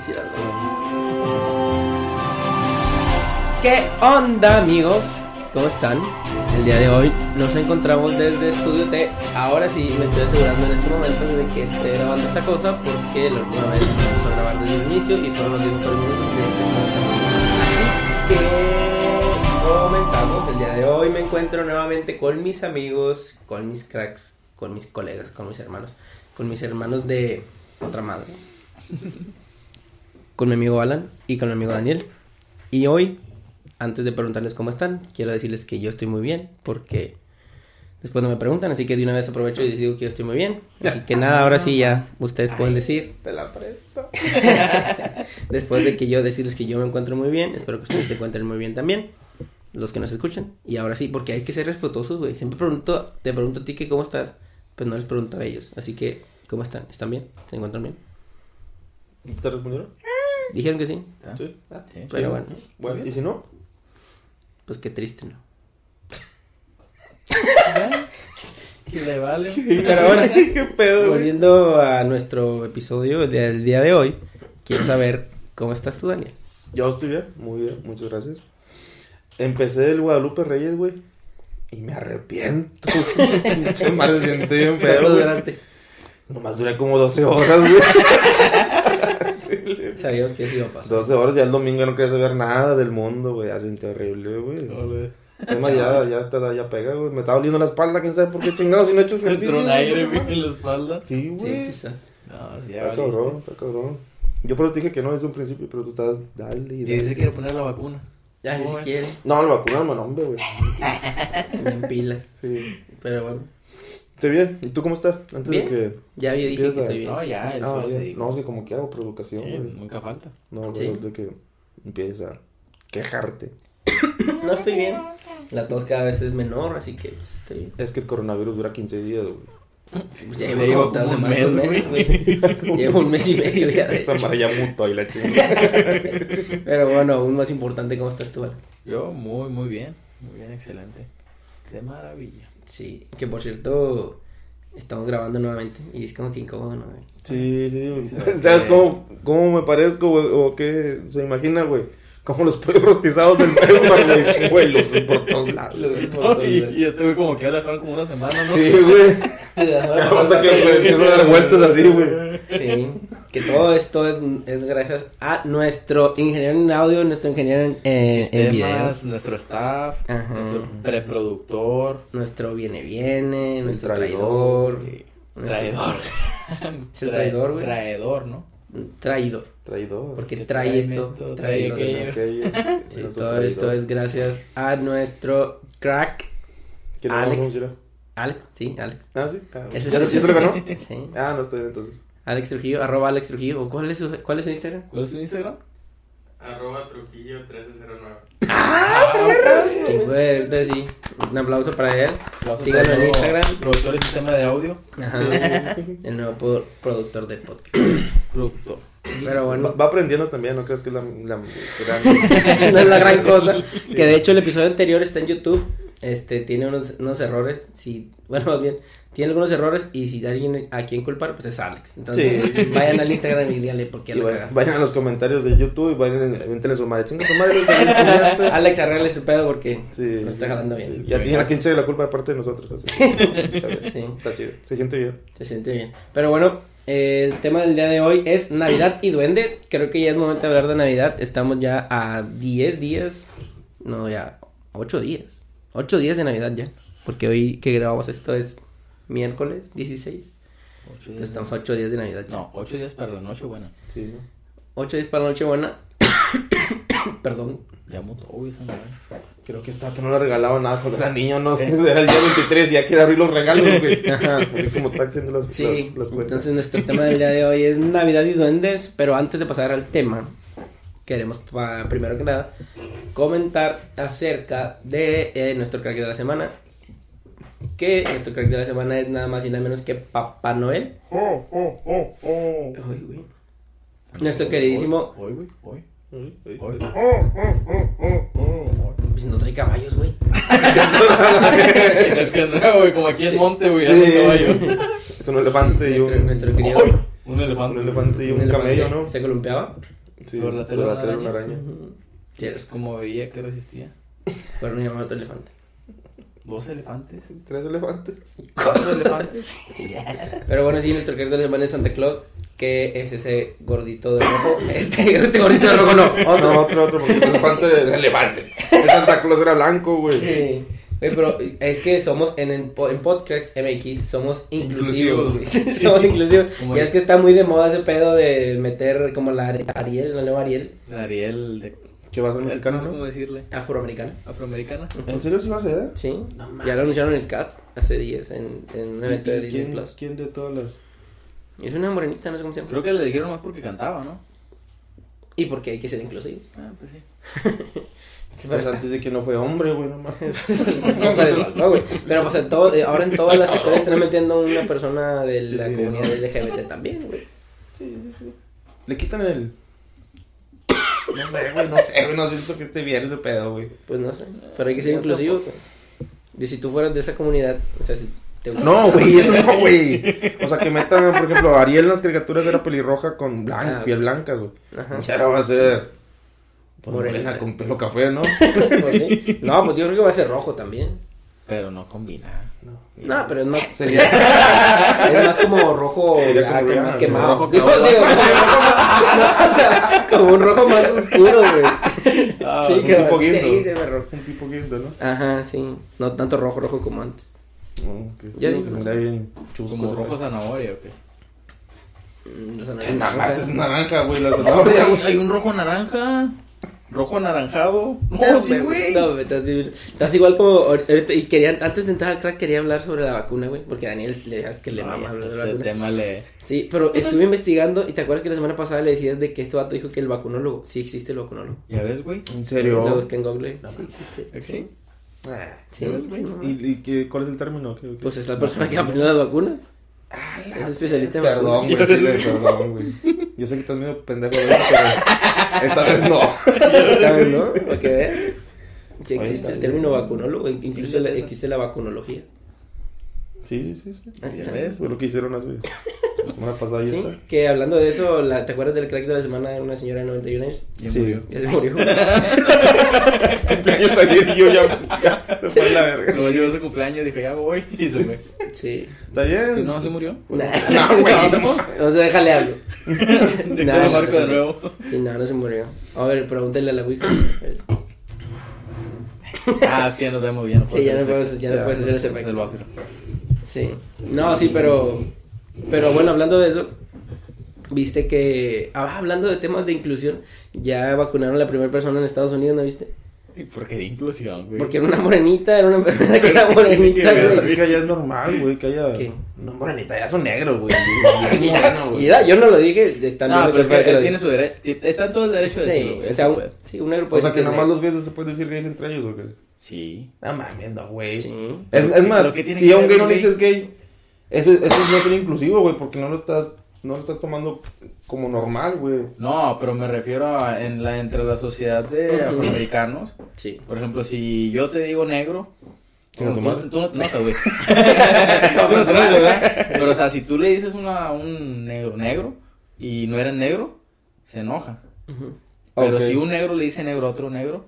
decir algo. ¿Qué onda, amigos? ¿Cómo están? El día de hoy nos encontramos desde Estudio T. Ahora sí me estoy asegurando en este momento de que esté grabando esta cosa porque la última vez empezamos a grabar desde el inicio y fueron los 10 mejores minutos de este. Así que comenzamos. El día de hoy me encuentro nuevamente con mis amigos, con mis cracks, con mis colegas, con mis hermanos, con mis hermanos de otra madre, con mi amigo Alan y con mi amigo Daniel. Y hoy antes de preguntarles cómo están, quiero decirles que yo estoy muy bien, porque después no me preguntan, así que de una vez aprovecho y les digo que yo estoy muy bien. Así que nada, ahora sí ya ustedes pueden decir, Te la presto. después de que yo decirles que yo me encuentro muy bien, espero que ustedes se encuentren muy bien también, los que nos escuchan. Y ahora sí, porque hay que ser respetuosos, güey. Siempre pregunto, te pregunto a ti que cómo estás, pues no les pregunto a ellos. Así que, ¿cómo están? ¿Están bien? ¿Se encuentran bien? ¿Te respondieron? Dijeron que sí, ¿Ah? Sí. Sí. pero bueno, Bueno, ¿y si no? pues qué triste, ¿no? Y le vale. Pero ahora, ¿Qué pedo, güey? Volviendo a nuestro episodio del día de hoy, quiero saber cómo estás tú, Daniel. Yo estoy bien, muy bien, muchas gracias. Empecé el Guadalupe Reyes, güey. Y me arrepiento. Pinche madre, se siente bien feo, ¿Cuánto duraste? Nomás duré como 12 horas, güey. Le- Sabíamos que eso iba a pasar. 12 horas, ya el domingo no quería saber nada del mundo, güey. Así terrible, güey. Además, ya, ya, está, ya pega, güey. Me estaba doliendo la espalda, quién sabe por qué chingados si no he hecho ejercicio. Entró un aire en la espalda. Sí, Sí, güey. quizá. No, sí, ya Está cabrón, está cabrón. Yo por eso te dije que no desde un principio, pero tú estás, dale y dale. dice que quiere poner la vacuna. Ya, si quiere, No, la vacuna no, hombre, güey. en pila. Sí. Pero bueno, Estoy bien. ¿Y tú cómo estás? Antes Bien. de que. ya dije que Empieza. estoy bien. No, ya, Ah, bien. dijo. No, es que como que hago por educación, Sí, nunca falta. No, Sí. de que empieces a quejarte. No estoy bien. La tos cada vez es menor, así que pues, estoy bien. Es que el coronavirus dura 15 días, güey. Pues ya llevo llevo un semanas, mes, güey. Llevo un mes y medio ya de Esa madre ya mutó y la chingada. Pero bueno, aún más importante, ¿cómo estás tú, Alan? Yo muy, muy bien. Muy bien, excelente. De maravilla. Sí, que por cierto, estamos grabando nuevamente y es como que incómodo, ¿no? güey? Sí, sí. Sí, ¿Sabes cómo, cómo me parezco, güey? ¿O qué se imagina, güey? Como los pollos rostizados del Presmar, güey. Chinguelos por todos lados. y, y este güey como que ya dejaron como una semana, ¿no? Sí, güey. Hasta que empiezo a dar vueltas así, güey. Sí, que todo esto es, es gracias a nuestro ingeniero en audio, nuestro ingeniero en, eh, en videos, nuestro staff, Ajá. nuestro preproductor. nuestro viene viene, nuestro traidor. traidor, nuestro- Traidor. Es el traidor, güey. Traidor, ¿no? traidor, Traidor. porque Que trae esto, trae aquello. Sí, todo esto es gracias a nuestro crack ¿Quién Alex. vamos? Alex, sí, Alex. Ah, sí. Ah, Ese ¿Ya, sí. ¿Ya se lo ganó? Sí. Ah, no, estoy bien entonces. Alex Trujillo, arroba Alex Trujillo. ¿O ¿Cuál es su, cuál es su Instagram? ¿Cuál es su Instagram? Arroba Trujillo 1309. Chingo de, ahorita sí. Un aplauso para él. Síganlo en Instagram. Productor de sistema de audio. Ajá. El nuevo pro- productor del podcast. Productor. Pero Va, bueno, va aprendiendo también, ¿no crees que es la, la gran... no es la gran cosa. Que de hecho el episodio anterior está en YouTube. Este tiene unos, unos errores. Si, bueno, más bien, tiene algunos errores. Y si hay alguien a quien culpar, pues es Alex. Entonces, Sí. vayan al Instagram y díganle por qué lo vayan, vayan a los comentarios de YouTube y vayan, aviéntenle su madre. Chinga su madre. Alex, arregla este pedo porque Sí. no está jalando bien. Sí, Ya tienen a quien echarle la culpa de parte de nosotros. así. Está bien. Sí. Está chido. Se siente bien. Se siente bien. Pero bueno, eh, el tema del día de hoy es Navidad y Duende. Creo que ya es momento de hablar de Navidad. Estamos ya a 10 días. No, ya 8 días. 8 días de Navidad ya. Porque hoy que grabamos esto es miércoles 16. Ocho Entonces estamos a 8 días de Navidad ya. No, ocho días para la noche buena. Sí, ¿no? 8 días para la Nochebuena. Perdón. Ya mutó, güey, esa madre. Creo que esta no le regalaba nada cuando era niño, no. Era el día 23 y ya quiere abrir los regalos, güey. Ajá. Así como está haciendo las, Sí, las, las cuentas. entonces nuestro tema del día de hoy es Navidad y Duendes, pero antes de pasar al tema, queremos primero que nada comentar acerca de eh, nuestro crack de la semana. Que nuestro crack de la semana es nada más y nada menos que Papá Noel. Ay, güey. Nuestro queridísimo. Hoy, güey, hoy. Uy, uy. Hoy. Pues no trae caballos, güey. es que no, güey, como aquí es monte, güey, Sí. un caballo. Es un elefante y Nuestro, un... nuestro querido. Hoy. Un elefante. Un elefante y un elefante camello, ¿no? ¿Se columpiaba? Sí, Sobre la sobre tela la de tela de una una araña. Ujú. Cierto. Como veía que resistía. Fueron llamados otro elefante. Dos elefantes. Tres elefantes. Cuatro elefantes. Pero bueno, sí, nuestro querido alemán es Santa Claus, que es ese gordito de rojo. Este, este gordito de rojo no, otro. No, otro, otro, porque el elefante el elefante. El Santa Claus era blanco, güey. Sí. Güey, pero es que somos en, en, en Podcast MX, somos inclusivos. Inclusivos. somos inclusivos. El- es que está muy de moda ese pedo de meter como la Ari- Ariel, la nueva Ariel, Ariel de. ¿Qué va a ser No mexicano, sé no? cómo decirle. afroamericana. Afroamericana. ¿En serio sí va a ser? Sí. No ya lo anunciaron en el cast hace días en, en un evento de ¿Y Disney ¿Quién, Plus. ¿Quién de todas las...? Es una morenita, no sé cómo se llama. Creo que le dijeron más porque cantaba, ¿no? Y porque hay que ser inclusivo. Ah, pues sí. Sí, pero Pues antes de que no fue hombre, güey, no mames. No, ¿cuál es razón, güey? Pero pues en todo, eh, ahora en todas las historias están metiendo una persona de la Sí, comunidad ¿no? LGBT también, güey. Sí, sí, sí. Le quitan el... No sé, güey, no sé, güey, no siento que esté bien ese pedo, güey. Pues no sé, pero hay que ser inclusivo. güey. Y si tú fueras de esa comunidad, o sea, si te No, güey, eso no, güey. O sea, que metan, por ejemplo, Ariel en las caricaturas era pelirroja con blanca, Ah, piel blanca, güey. Ajá. Y ahora va a ser... Pues, morena con pelo café, ¿no? Pues sí. No, pues yo creo que va a ser rojo también. Pero no combina. No, pero es más, Sería... es más como rojo Sería ya, como que ya, más quemado. rojo digo, como, rojo más- no, o sea, como un rojo más oscuro, güey. Ah, sí, un que tipo se guindo. dice, perro. Un tipo guindo, ¿no? Ajá, sí. No tanto rojo, rojo como antes. Ok. Ya Sí, digo. que mira bien chusco. Como rojo zanahoria, ¿o qué? Mm, no es naranja. más es naranja, güey, la zanahoria, güey. Hay un rojo naranja. Rojo anaranjado. No, No, sí, güey. No, estás, estás igual como ahorita, y querían antes de entrar al crack quería hablar sobre la vacuna, güey, porque Daniel le dejas que le No, mama hablar de la vacuna. tema le. Sí, pero estuve investigando y te acuerdas que la semana pasada le decías de que este vato dijo que el vacunólogo, sí existe el vacunólogo. ¿Ya ves, güey? ¿En Lo serio? busqué en Google. Sí existe. ¿Es que sí? Ah, Sí, no. ¿Y, y qué, cuál es el término? ¿Qué- qué? Pues es la persona que aprendió las vacunas. Es especialista en Perdón, güey, perdón, güey. Yo sé que estás medio pendejo de eso, pero esta vez no. ¿Sabes, no? Para que vean. Sí existe está. el término vacunólogo, incluso Sí, la- sí. existe la vacunología. Sí, sí, sí. sí. Ahí ¿Ya está. ves? Fue lo que hicieron hace la semana pasada y Sí, esta. que hablando de eso, la, ¿te acuerdas del crack de la semana de una señora de 91 años? Ya Sí. murió. Ya se murió. Cumpleaños ayer y yo ya, ya se fue a la verga. Luego llegó su cumpleaños, dijo, ya voy. Y se fue. Sí. ¿Está bien? Si no, se murió. Nah, No, güey, no, no se déjale hablo. De Nah, no, marco no, de no. nuevo. Sí, no, no se murió. A ver, pregúntale a la Wicca. Ah, es que ya nos vemos bien. Sí, ya no puedes, ya no Ya, puedes hacer ese Es el efecto. básico. Sí. No, sí, pero. Pero bueno, hablando de eso, viste que. ah, hablando de temas de inclusión, ya vacunaron a la primera persona en Estados Unidos, ¿no viste? ¿Y por qué de inclusión, güey? Porque era una morenita, era una enfermera que era morenita, güey. Es que allá es normal, güey, que haya... ¿Qué? No, morenita, ya son negros, güey. Es Y era, yo no lo dije, están No, viendo pero es que que que él tiene su derecho. Está todo el derecho de decirlo, Sí, güey. o sea, sí un, puede. sí, un negro O puede sea, decir que es nomás los gays se pueden decir gays entre ellos, ¿o qué? Sí. No mames, no, güey. Sí. Es, es más, ¿Pero qué tiene si a un gay no le dices gay, eso, eso es no ser inclusivo, güey, porque no lo estás, no lo estás tomando como normal, güey. No, pero me refiero a en la, entre la sociedad de afroamericanos. Sí. Por ejemplo, si yo te digo negro. Tú, no te notas, güey. Tú no te notas, ¿verdad? Pero, o sea, si tú le dices una, a un negro negro y no eres negro, se enoja. Pero si un negro le dice negro a otro negro,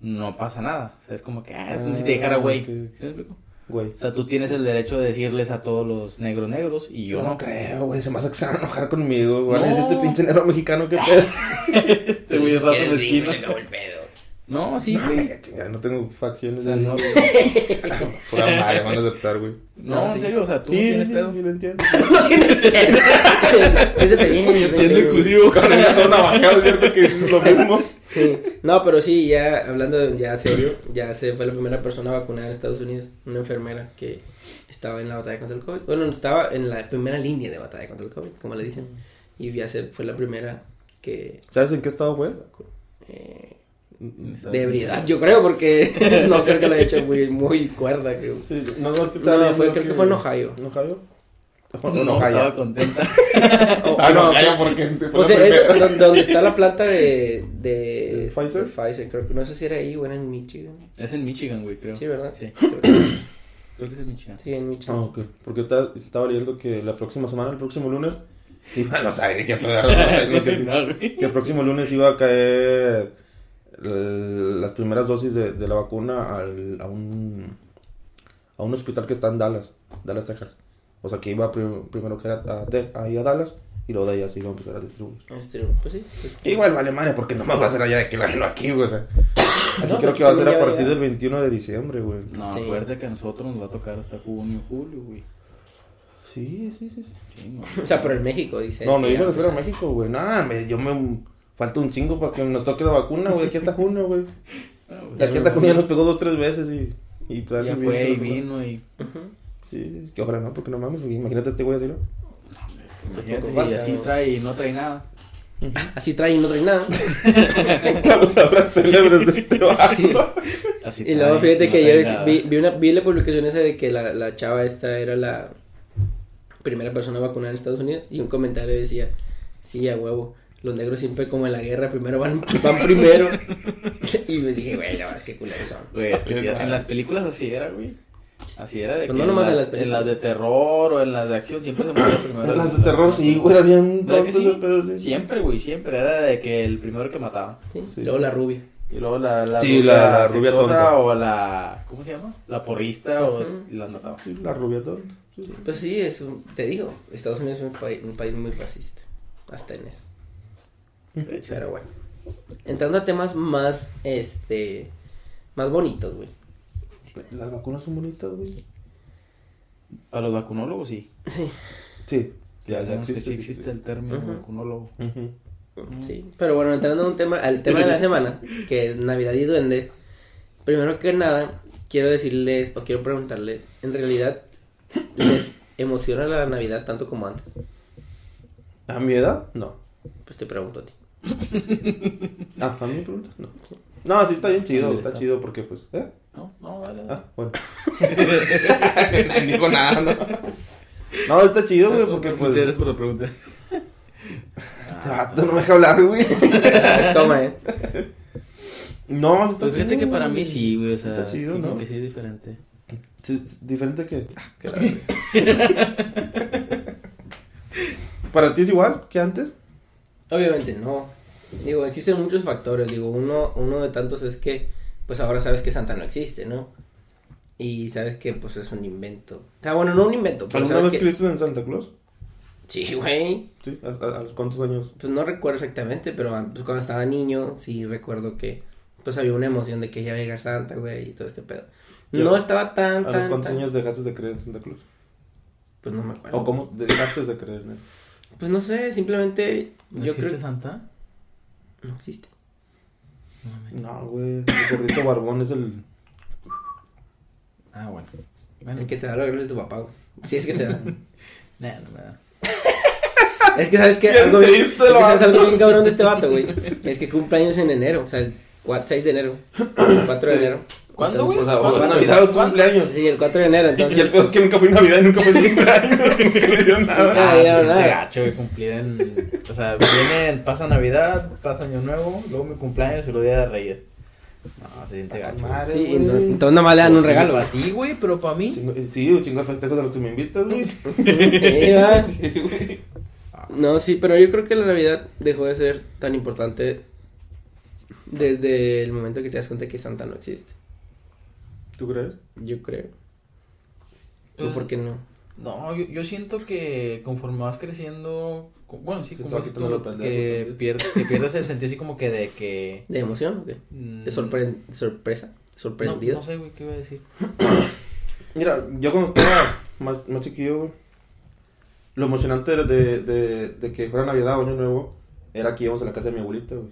no pasa nada. O sea, es como que, ah, es como si te dijera Ah, güey. ok. ¿Sí me explico? Güey. O sea, tú tienes el derecho de decirles a todos los negros negros y yo no no. creo, güey, se me hace que se van a enojar conmigo, güey. No. Es este pinche negro mexicano, qué pedo. Este güey es raza mezquina. el pedo. No, sí, No, güey. me chingada, no tengo facciones O sea, no, Pura madre, van a aceptar, güey. no, No, en serio, o sea, tú Sí, no sí, tienes sí, pedo. sí, lo entiendo. Siéntete bien. siéntete Siendo bien. inclusivo, cabrón, ya todo navajeado, es cierto que es lo mismo. Sí. No, pero sí, ya hablando de- ya serio, ya se fue la primera persona vacunada en Estados Unidos, una enfermera que estaba en la batalla contra el COVID. Bueno, estaba en la primera línea de batalla contra el COVID, como le dicen. Y ya se fue la primera que ¿Sabes en qué estado fue? eh, de ebriedad, yo creo, porque no creo que lo haya hecho muy, muy cuerda. Creo. Sí, no, no, es que No, fue- creo que fue en Ohio. ¿En Ohio? No, en estaba contenta. O- Ah, no, no, Ohio porque Pues es- donde, donde está la planta de, de, ¿De Pfizer? de Pfizer, creo que no sé si era ahí o era en Michigan. Es en Michigan, güey, creo. Sí, ¿verdad? Sí, Creo que- creo que es en Michigan. Sí, en Ah, Michigan. ok. Porque ta- estaba leyendo que la próxima semana, el próximo lunes, Y bueno, sabe ni qué no, que. No. Que el próximo lunes iba a caer el- las primeras dosis de, de la vacuna al- a un a un hospital que está en Dallas, Dallas, Texas. O sea, que iba prim- primero que era a, Te- ahí a Dallas y luego de ahí así iba a empezar a distribuir. Pues sí. pues- Igual vale madre, porque no más va a ser allá de que la aquí, güey. O sea, aquí No, creo que va a ser a partir ya- del 21 de diciembre, güey. No, Sí. acuérdate que a nosotros nos va a tocar hasta junio, julio, güey. Sí, sí, sí. sí. Sí, no. O sea, pero en México dice. No, no, yo me refiero a. México, güey. Nada, me- yo me... Falta un chingo para que nos toque la vacuna, güey. Aquí hasta junio, güey. De aquí hasta junio ya nos pegó dos, tres veces y... y pues, Ya así fue y vino y. Ujú. Sí, que ojalá no, porque no mames, imagínate a este güey así, ¿no? Imagínate así ¿no? trae y no trae nada. Así trae y no trae nada. Palabras célebres de este. Así Y luego fíjate no que yo vi, vi, una, vi la publicación esa de que la, la chava esta era la primera persona vacunada en Estados Unidos y un comentario decía, sí, a huevo, los negros siempre como en la guerra primero van, van primero. y me dije, güey, no, es que culeros son. Güey, es que sí, en las películas así era, güey. Así era de que no nomás en en, las en las de terror o en las de acción siempre se moría primero. En las de terror, sí, güey, era bien ¿Verdad que tonto sí? pedo, sí. Siempre, güey, siempre era de que el primero que mataba. Sí, Sí. Luego la rubia. Y luego la, la Sí, la- la rubia tonta. o la, ¿cómo se llama? La porrista o Ujú. y las mataba. Sí, la rubia tonta. Pues sí, es un- te digo, Estados Unidos es un, país un país muy racista. Hasta en eso. De hecho, Pero bueno. Entrando a temas más, este, más bonitos, güey. Las vacunas son bonitas, güey. Para los vacunólogos sí. Sí, Ya, ya, ya sabemos que existe. sí existe el término vacunólogo. Sí, pero bueno, entrando a un tema, al tema de la semana, que es Navidad y Duendes. Primero que nada, quiero decirles, o quiero preguntarles, ¿en realidad les emociona la Navidad tanto como antes? ¿A mi edad? No. Pues te pregunto a ti. Ah, ¿a mí me preguntas? No. No, sí está bien chido, Sí, está está. chido porque pues, ¿eh? No, no, dale, dale. Ah, bueno. Nadie dijo nada, ¿no? No, está chido, güey, porque pues... Gracias por la pregunta. Este vato no me deja hablar, güey. Es como, ¿eh? No, está Pues fíjate que para mí sí, güey, o sea, Está chido, sí, ¿no? que sí es diferente. Diferente que... que la- ¿Para ti es igual que antes? Obviamente no. Digo, existen muchos factores. Digo, uno, uno de tantos es que, pues ahora sabes que Santa no existe, ¿no? Y sabes que, pues es un invento. O sea, bueno, no un invento, pero ¿Alguna vez que... creíste en Santa Claus? Sí, güey. Sí, ¿a, a- a los cuántos años? Pues no recuerdo exactamente, pero pues, cuando estaba niño, sí recuerdo que, pues había una emoción de que ya venga Santa, güey, y todo este pedo. ¿Y a No estaba tan, ¿A los cuántos tan- años dejaste de creer en Santa Claus? Pues no me acuerdo. ¿O cómo dejaste de creer en él? Pues no sé, simplemente ¿No yo existe creo... Santa? No existe. No, güey, el gordito barbón es el... Ah, bueno. Bueno, El que te da los regalos de tu papá, güey. Sí, es que te da. nah, no me da. Es que sabes que algo bien, es que sabes algo bien cabrón de este vato, güey. Es que cumple años en enero, o sea, el 4, 6 de enero, el 4 de Sí. enero. ¿Cuándo, güey? O sea, ¿Cuándo? es Navidad cumpleaños. Sí, el 4 de enero, Y entonces. el peor es que nunca fue Navidad y nunca fue su cumpleaños. Nunca le dieron nada. Ah, Ah, ya, sí, nada. gacho, güey, cumplir en... O sea, vienen, pasa Navidad, pasa Año Nuevo, luego mi cumpleaños y luego Día de Reyes. No, se siente gacho. güey. Madre, Sí, entonces, entonces nomás le dan un Pues sí, regalo. Para ti, güey, pero para mí... Chingo- Sí, un chingo de festejos a los que me invitas, güey. Sí, güey. No, sí, pero yo creo que la Navidad dejó de ser tan importante desde el momento que te das cuenta que Santa no existe. ¿Tú crees? Yo creo. ¿Tú Pues, por qué no? No, yo, yo siento que conforme vas creciendo... Bueno, sí, Se como quitando tú, que, pierdes, que pierdes el sentido así como que de que... ¿De emoción o qué? mm, ¿De sorpre- sorpresa? ¿Sorprendido? no sé, güey, ¿qué iba a decir? Mira, yo cuando estaba más, más chiquillo, güey, lo emocionante de, de, que fuera Navidad o Año Nuevo era que íbamos a la casa de mi abuelita, güey.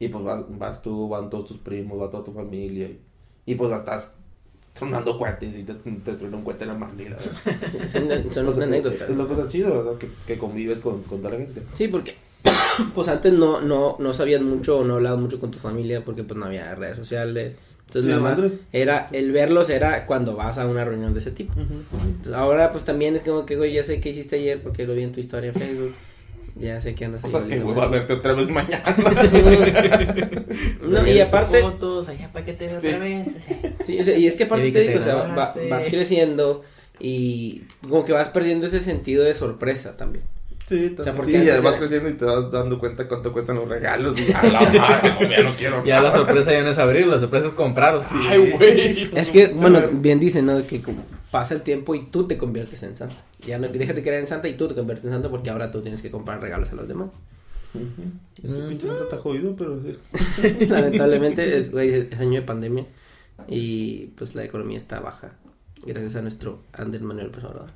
Y pues vas, vas tú, van todos tus primos, va toda tu familia. Y, y pues estás tronando cohetes y te, te truena un cohete en la. Sí, Son, son una anécdota. Es, es lo cosa chido, ¿verdad? Que, que convives con, con toda la gente. Sí, porque pues antes no, no, no sabías mucho o no hablabas mucho con tu familia porque pues no había redes sociales. Entonces Sí, nada más era, el verlos era cuando vas a una reunión de ese tipo. Entonces, ahora pues también es como que, güey, ya sé qué hiciste ayer porque lo vi en tu historia en Facebook. Ya sé que andas O ahí. sea, que voy a verte otra vez mañana. No, y aparte, Fotos, allá para que te veas Sí. otra vez. sí, o sea, y es que Ya aparte te digo, o sea, va- vas creciendo y como que vas perdiendo ese sentido de sorpresa también. Sí, O sea, porque sí, y antes además era- creciendo y te vas dando cuenta cuánto cuestan los regalos. Y a la madre, no, ya no quiero. Ya la sorpresa ya no es abrir, la sorpresa es comprar. Ay, güey. Es que, bueno, bien dicen, ¿no? Que como pasa el tiempo y tú te conviertes en santa. Ya no, déjate creer en santa y tú te conviertes en santa porque ahora tú tienes que comprar regalos a los demás. Ese pinche santa está jodido, pero. Lamentablemente, es, güey, es año de pandemia y pues la economía está baja. Gracias a nuestro Ander Manuel Obrador.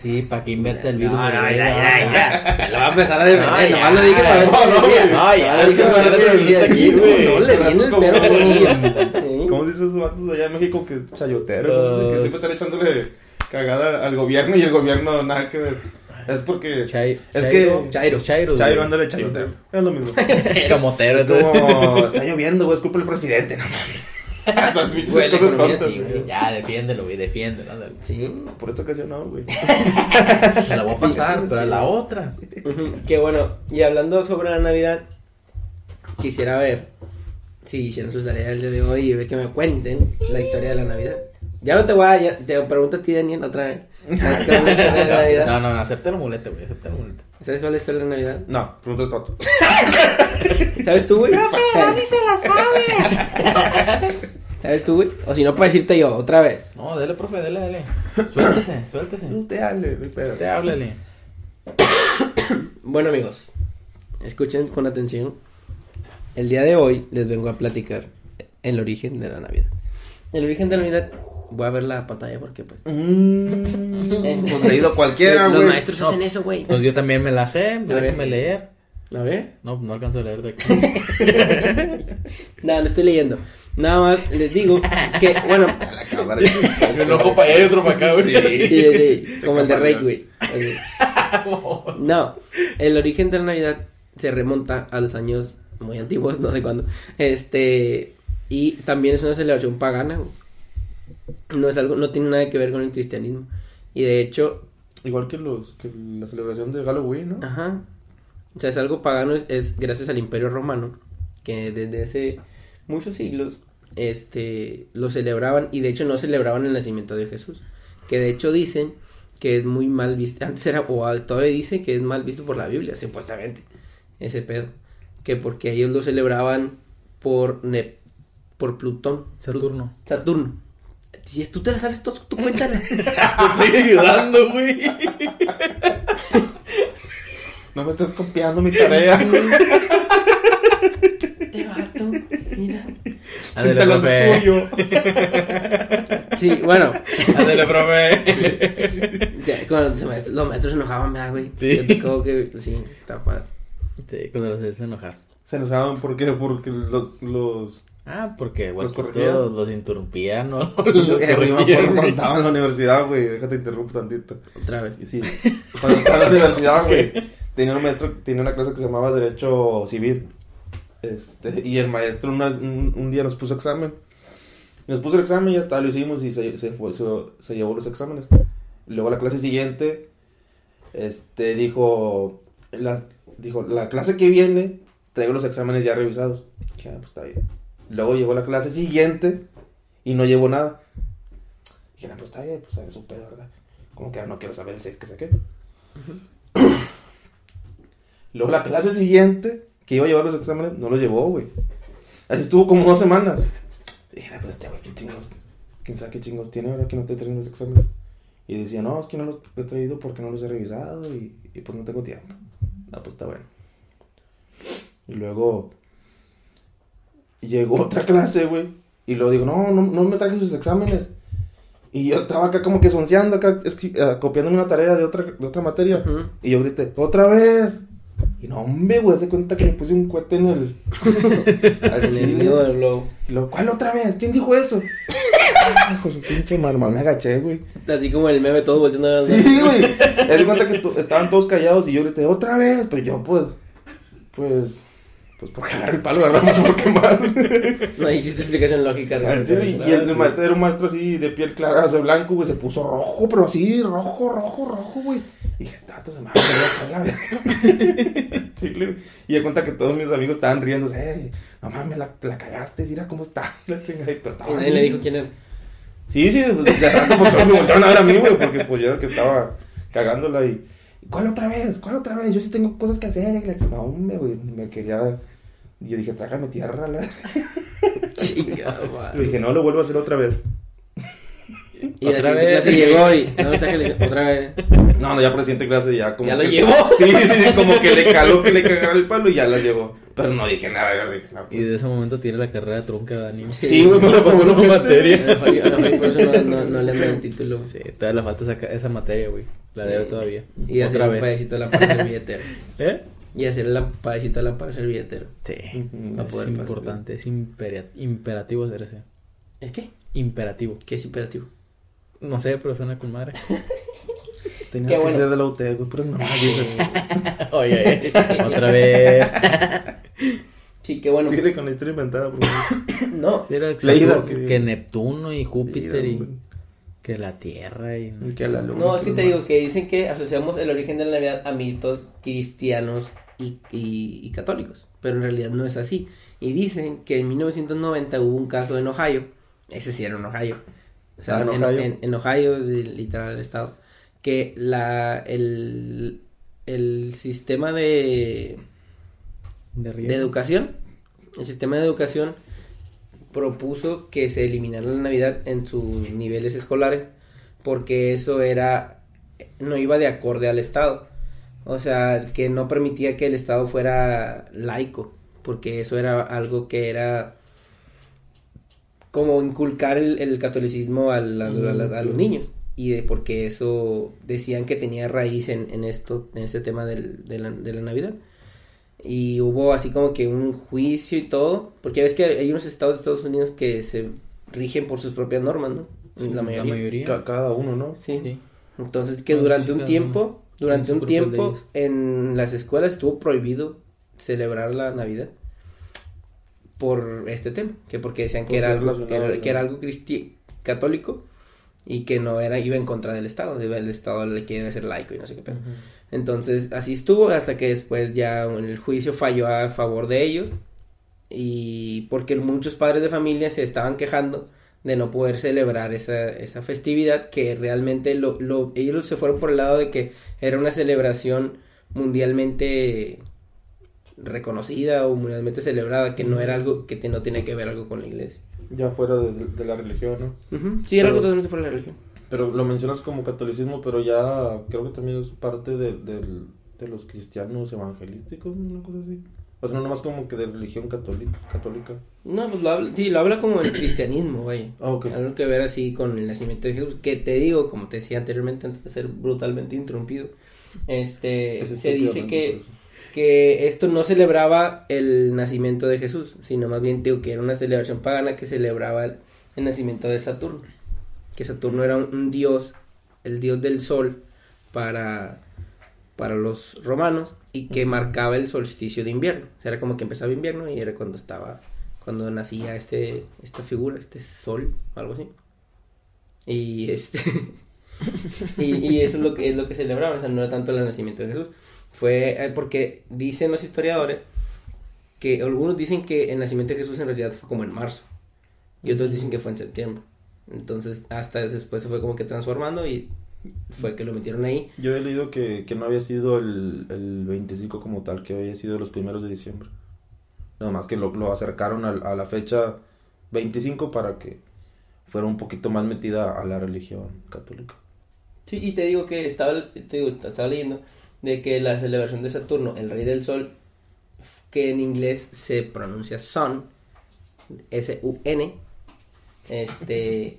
Sí, para que invierte el virus. No, no, ya, ya, ya. Lo va a empezar a defender. No, nomás lo dije para ver No, qué no, no, ya, No, le viene el perro ¿Cómo dicen esos vatos de allá en México que chayotero? ¿no? Que siempre están echándole cagada al gobierno y el gobierno nada que ver. Es porque. Chai- Es Chairo, que- Chairo, Chairo. Chairo, ándale, chayotero. Es lo mismo. Camotero. Es como. Está lloviendo, güey, es culpa del presidente, no mames. Esas pinches Güey, cosas economía tontas, sí, güey. Ya, defiéndelo, güey, defiéndelo. ándale. Sí. Por esta ocasión no, güey. Me la voy a pasar, Sí, pero a sí. la otra. Ujú, Qué bueno. Y hablando sobre la Navidad, quisiera ver si hicieron sus tareas el día de hoy y ver que me cuenten la historia de la Navidad. Ya no te voy a, ya- te pregunto a ti, Daniel, otra vez. ¿Sabes cuál es la historia de la Navidad? No, no, no, acepta el mulete, güey, acepta el mulete. ¿Sabes cuál es la historia de la Navidad? No, pregunta esto. ¿Sabes tú, güey? ¿Sabes tú, güey? O si no, puedo decirte yo, otra vez. No, dele, profe, dele, dele. Suéltese, suéltese. Usted hable, pedo. Usted háblele. Bueno, amigos, escuchen con atención. El día de hoy les vengo a platicar el origen de la Navidad. El origen de la Navidad, voy a ver la pantalla porque, pues. Leído cualquiera, Los güey. maestros hacen eso, güey. Pues yo también me la sé, ver. déjame leer. A ver. No, no alcanzo a leer de aquí. Nada, no estoy leyendo. Nada más les digo que, bueno, Un ojo para allá y otro para acá, güey. sí, sí, sí, como el de Rey, güey. No, el origen de la Navidad se remonta a los años muy antiguos, no sé cuándo. Este, y también es una celebración pagana. No es algo, no tiene nada que ver con el cristianismo. Y de hecho, Igual que los que la celebración de Halloween, ¿no? Ajá. O sea, es algo pagano, es, es gracias al Imperio Romano, que desde hace muchos siglos, este, lo celebraban, y de hecho no celebraban el nacimiento de Jesús, que de hecho dicen que es muy mal visto, antes era, o todavía dice que es mal visto por la Biblia, supuestamente, ese pedo, que porque ellos lo celebraban por, Ne- por Plutón, Saturno. Saturno. Si tú te la sabes, tú, tú cuéntala. Te estoy ayudando, güey. No me estás copiando mi tarea. Te vato, mira. Ándale, Te lo profe. tuyo. Sí, bueno, Ándale, profe. Ya, cuando los maestros, los maestros se enojaban, ¿verdad, güey? Sí. Yo te que, sí, está padre. Sí, cuando los haces enojar. Se enojaban porque, porque los, los, Ah, porque, güey, ¿Los todos los interrumpían, ¿no? los me acuerdo cuando estaba en la universidad, güey. Déjate interrumpo tantito. Otra vez. Y sí, cuando estaba en la universidad, güey, tenía un maestro, tenía una clase que se llamaba Derecho Civil. Este, y el maestro una- un, un día nos puso examen. Nos puso el examen y ya está, lo hicimos y se, se, fue- se, se llevó los exámenes. Luego la clase siguiente, este, dijo, la, dijo, la clase que viene, traigo los exámenes ya revisados. Dije, ah, pues está bien. Luego llegó la clase siguiente y no llevó nada. Dije, ah, pues está bien, pues es su pedo, ¿verdad? Como que ahora no quiero saber el 6 que saqué. Luego la clase siguiente, que iba a llevar los exámenes, no los llevó, güey. Así estuvo como dos semanas. Dije, ah, pues este güey, qué chingos, quién sabe qué chingos tiene, ¿verdad? Que no te traen los exámenes. Y decía, no, es que no los he traído porque no los he revisado y, y pues no tengo tiempo. Ah, pues está bueno. Y luego llegó otra clase, güey. Y luego digo, no, no, no me traje sus exámenes. Y yo estaba acá como que sonceando, acá ah, copiándome una tarea de otra, de otra materia. Y yo grité, ¡otra vez! Y no, hombre, güey, se cuenta que me puse un cohete en el. al el chile. del. Y luego, ¿cuál otra vez? ¿Quién dijo eso? Hijo de su pinche marma, me agaché, güey. Así como el meme, todos volteando a ver. Sí, güey. Me di cuenta que estaban todos callados y yo grité, ¡otra vez! Pero yo, pues. Pues. Pues por cagar el palo, sé por qué más. No hiciste explicación lógica. Ah, sí, y el, maestro era un maestro así de piel clara, de blanco, güey, se puso rojo, pero así, rojo, rojo, rojo, güey. Y dije, tato, se me va a caer la verga". Sí. Y de cuenta que todos mis amigos estaban riéndose, "Ey, no mames, la, la cagaste, mira cómo está, la chingada, pero estaba Y nadie así. le dijo quién era. Sí, sí, pues, de rato pues, me voltearon a ver a mí, güey, porque pues yo era el que estaba cagándola y... ¿Cuál otra vez? ¿Cuál otra vez? Yo sí tengo cosas que hacer. Alex. No, hombre, güey, me quería... Yo dije, trágame tierra. La... Chica, Le dije, no, lo vuelvo a hacer otra vez. Y la Otra siguiente vez. clase llegó y. No, está que le dice, otra vez. No, no, ya para la siguiente clase ya como ¿Ya lo que- llevó? Sí, sí, sí, como que le caló que le cagara el palo y ya la llevó. Pero no dije nada, yo dije, Y pues. de ese momento tiene la carrera trunca Dani. Sí, güey, me la por pasó una en A materia. a por eso no, no, no le dan el título. Sí, todavía le falta esa, esa materia, güey. La debe Sí. todavía. Y hacer Otra un vez. padecito de la para ser billetero. ¿Eh? Y hacer la padecito de la para ser billetero. Sí. A Es poder pasar. importante, es imperativo hacer ese. ¿Es qué? Imperativo. ¿Qué es imperativo? No sé, pero suena con madre. Tenías Qué que bueno. ser de la UT, güey, pero no, dice. Oye, otra vez. Sí, qué bueno. Síguele con la historia inventada. No. Sí, era que, Leída, que- que Neptuno y Júpiter Sí, y que la Tierra y... Y que la luna, No, es que te digo que dicen que asociamos el origen de la Navidad a mitos cristianos y, y- y católicos, pero en realidad no es así. Y dicen que en 1990 hubo un caso en Ohio, ese sí era en Ohio, o sea, Ah, en en, Ohio. en- en Ohio, de- literal el estado, que la, el, el sistema de, De, de educación, el sistema de educación propuso que se eliminara la Navidad en sus niveles escolares porque eso era no iba de acorde al Estado. O sea, que no permitía que el Estado fuera laico, porque eso era algo que era como inculcar el, el catolicismo al- a, a- a- a los niños. Y de porque eso decían que tenía raíz en, en esto, en este tema del- de, la, de la Navidad. Y hubo así como que un juicio y todo, porque ves que hay unos estados de Estados Unidos que se rigen por sus propias normas, ¿no? Sí, la mayoría. Ca- cada uno, ¿no? Sí. Sí. Entonces que No, durante sí, un tiempo, durante un tiempo en las escuelas estuvo prohibido celebrar la Navidad por este tema, que porque decían Por que era algo, relacionado que era, al- que era algo católico y que no era iba en contra del Estado, el Estado le quiere ser laico y no sé qué pedo. Entonces así estuvo hasta que después ya el juicio falló a favor de ellos y porque muchos padres de familia se estaban quejando de no poder celebrar esa, esa festividad que realmente lo, lo- ellos se fueron por el lado de que era una celebración mundialmente reconocida o mundialmente celebrada, que no era algo que te- no tiene que ver algo con la iglesia. Ya fuera de, de- de la religión, ¿no? Sí, era algo Pero- totalmente fuera de la religión. Pero lo mencionas como catolicismo, pero ya creo que también es parte de, de los cristianos evangelísticos, una cosa así. O sea, no nomás como que de religión católica. católica. No, pues lo habla, sí, lo habla como el cristianismo, vaya. Ah, ok. Algo que ver así con el nacimiento de Jesús. Que te digo, como te decía anteriormente, antes de ser brutalmente interrumpido, este, se dice que, eso. Que esto no celebraba el nacimiento de Jesús, sino más bien digo que era una celebración pagana que celebraba el, el nacimiento de Saturno. Que Saturno era un, un dios, el dios del sol para, para los romanos y que marcaba el solsticio de invierno. O sea, era como que empezaba invierno y era cuando estaba, cuando nacía este, esta figura, este sol, algo así. Y este y, y eso es lo que es lo que celebraban, o sea, no era tanto el nacimiento de Jesús. Fue eh, porque dicen los historiadores que algunos dicen que el nacimiento de Jesús en realidad fue como en marzo y otros dicen que fue en septiembre. Entonces, hasta después se fue como que transformando y fue que lo metieron ahí. Yo he leído que, que no había sido el, el 25 como tal, que había sido los primeros de diciembre. Nada más que lo, lo acercaron a, la fecha 25 para que fuera un poquito más metida a la religión católica. Sí, y te digo que estaba, te digo, estaba leyendo de que la celebración de Saturno, el rey del sol, que en inglés se pronuncia sun, S-U-N, este,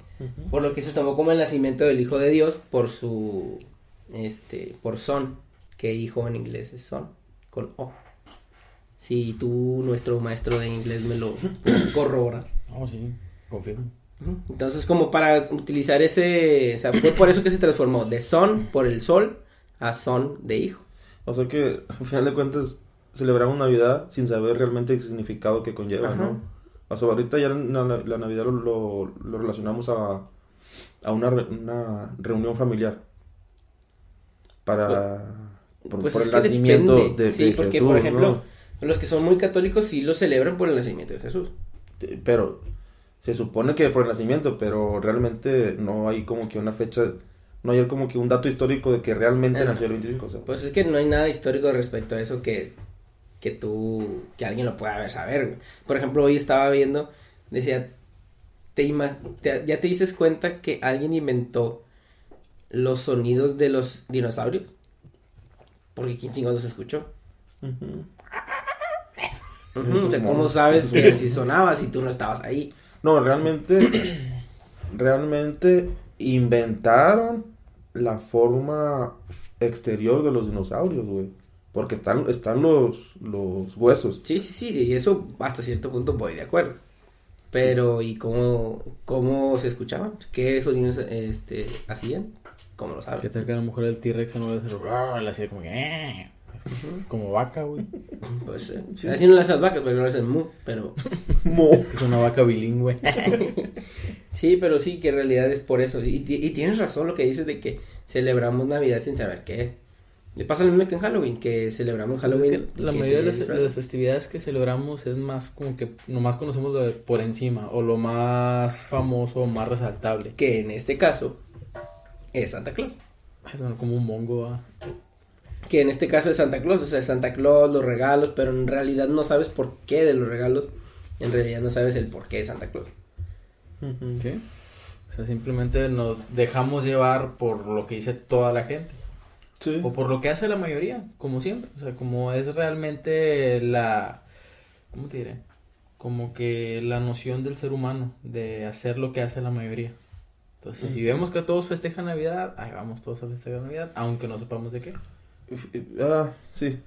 por lo que se tomó como el nacimiento del hijo de Dios por su, este, por son, que hijo en inglés es son, con O. Si tú, nuestro maestro de inglés, me lo puedes corroborar. Oh, sí, confirmo. Entonces, como para utilizar ese, o sea, fue por eso que se transformó de son por el sol a son de hijo. O sea que, al final de cuentas, celebramos Navidad sin saber realmente el significado que conlleva, Ajá. ¿no? O sea, ahorita ya la, Navidad lo, lo, lo relacionamos a, a una, una reunión familiar. Para... Por, Pues por es el nacimiento depende. de, Sí, de porque, Jesús, por ejemplo, ¿no? los que son muy católicos sí lo celebran por el nacimiento de Jesús. Pero se supone que por el nacimiento, pero realmente no hay como que una fecha No hay como que un dato histórico de que realmente Ah. nació el 25. O sea, Pues es que no hay nada histórico respecto a eso que, que tú, que alguien lo pueda saber. güey. Por ejemplo, hoy estaba viendo, decía, te ima- te- ¿ya te dices cuenta que alguien inventó los sonidos de los dinosaurios? Porque quién chingados los escuchó. o sea, Esos ¿cómo sabes que así sonaba si tú no estabas ahí? No, realmente, realmente inventaron la forma exterior de los dinosaurios, güey. Porque están, están los, los huesos. Sí, sí, sí, y eso hasta cierto punto voy de acuerdo. Pero, ¿y cómo, cómo se escuchaban? ¿Qué sonidos este, hacían? ¿Cómo lo ¿Qué sabes? tal que a lo mejor el T-Rex no le hacía como que "Eh", como vaca, güey. Pues, eh, así no le hacen las vacas, pero no le hacen mu, pero... Mo. Es una vaca bilingüe. Sí, pero sí, que en realidad es por eso. Y, y tienes razón lo que dices de que celebramos Navidad sin saber qué es. Le pasa lo mismo que en Halloween, que celebramos Halloween. Es que la que mayoría de las, las festividades que celebramos es más como que nomás conocemos lo de por encima o lo más famoso o más resaltable. Que en este caso es Santa Claus. Es como un mongo, ¿va? Que en este caso es Santa Claus, o sea, Santa Claus, los regalos, pero en realidad no sabes por qué de los regalos. En realidad no sabes el por qué de Santa Claus. ¿Qué? O sea, simplemente nos dejamos llevar por lo que dice toda la gente. Sí. O por lo que hace la mayoría, como siempre. O sea, como es realmente la... ¿Cómo te diré? Como que la noción del ser humano de hacer lo que hace la mayoría. Entonces, si vemos que todos festejan Navidad, ahí vamos todos a festejar Navidad, aunque no sepamos de qué. Ah, sí,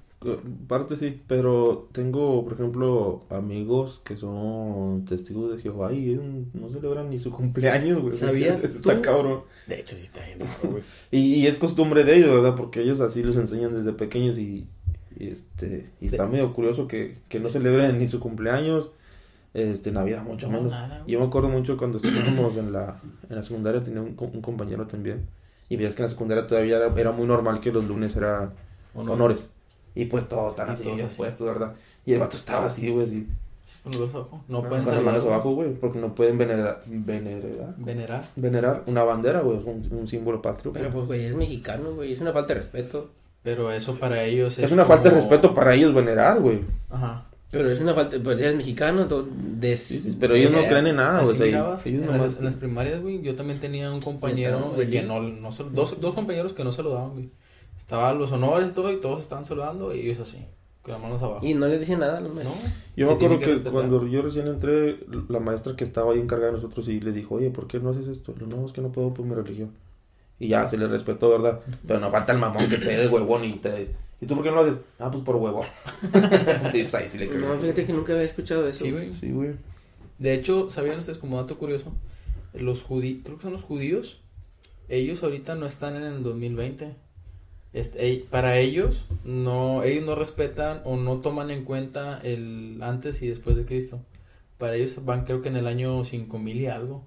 parte sí, pero tengo, por ejemplo, amigos que son testigos de Jehová y no celebran ni su cumpleaños, güey. ¿Sabías Está tú? cabrón. De hecho, sí está bien güey. Y, y es costumbre de ellos, ¿verdad? Porque ellos así les enseñan desde pequeños y, y, este y está medio curioso que, que no celebren ni su cumpleaños, este Navidad mucho No, menos. nada. Yo me acuerdo mucho cuando estábamos en la en la secundaria tenía un, un compañero también y veías que en la secundaria todavía era, era muy normal que los lunes era Honor. honores. Y pues todos están Y así bien así. puestos, ¿verdad? Y el vato estaba así, güey, así. Con los dos ojos. No con pueden las saludar. manos abajo, güey, porque no pueden venerar, venerar, Venerar. venerar una bandera, güey, un, un símbolo patrio. Pero pues, güey, es mexicano, güey, es una falta de respeto. Pero eso para ellos es. es una falta de respeto para ellos venerar, güey. Aja. Pero es una falta, pues eres mexicano, entonces... des- Sí, sí, pero ellos no creen en nada, güey. Así o sea, mirabas, ellos en, nomás- las, en las primarias, güey, yo también tenía un compañero que no, no dos, dos compañeros que no saludaban, güey. Estaban los honores y todo, y todos estaban saludando, y ellos así, con las manos abajo. Y no les dicen nada a los. Yo Se me acuerdo que, cuando yo recién entré, la maestra que estaba ahí encargada de nosotros y le dijo, oye, ¿por qué no haces esto? Le digo, no, es que no puedo por mi religión. Y ya, se le respetó, ¿verdad? Pero no falta el mamón que te dé de huevón y te... ¿Y tú por qué no lo haces? Ah, pues por huevón. y pues ahí sí le creo. No, fíjate que nunca había escuchado eso. Sí, güey. Sí, güey. De hecho, ¿sabían ustedes como dato curioso? Los judíos, creo que son los judíos, ellos ahorita no están en el 2020. Este, para ellos, no, ellos no respetan o no toman en cuenta el antes y después de Cristo. Para ellos van creo que en el año 5000 y algo.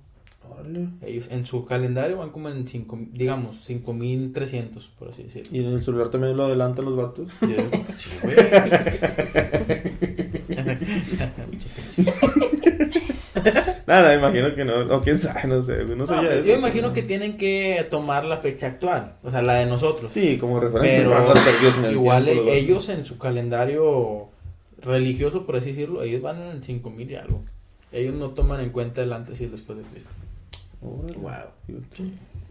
Ellos en su calendario van como en 5, digamos, 5300, por así decirlo. ¿Y en el celular también lo adelantan los vatos? Yo digo, sí, güey. Nada, me imagino que no. O quién sabe, no sé, güey. No, sé No, ya pues, eso. yo imagino que tienen que tomar la fecha actual, o sea, la de nosotros. Sí, como referencia. Pero van perdidos en el igual tiempo, ellos en su calendario religioso, por así decirlo, ellos van en el 5000 y algo. Ellos no toman en cuenta el antes y el después de Cristo. Órale. Wow.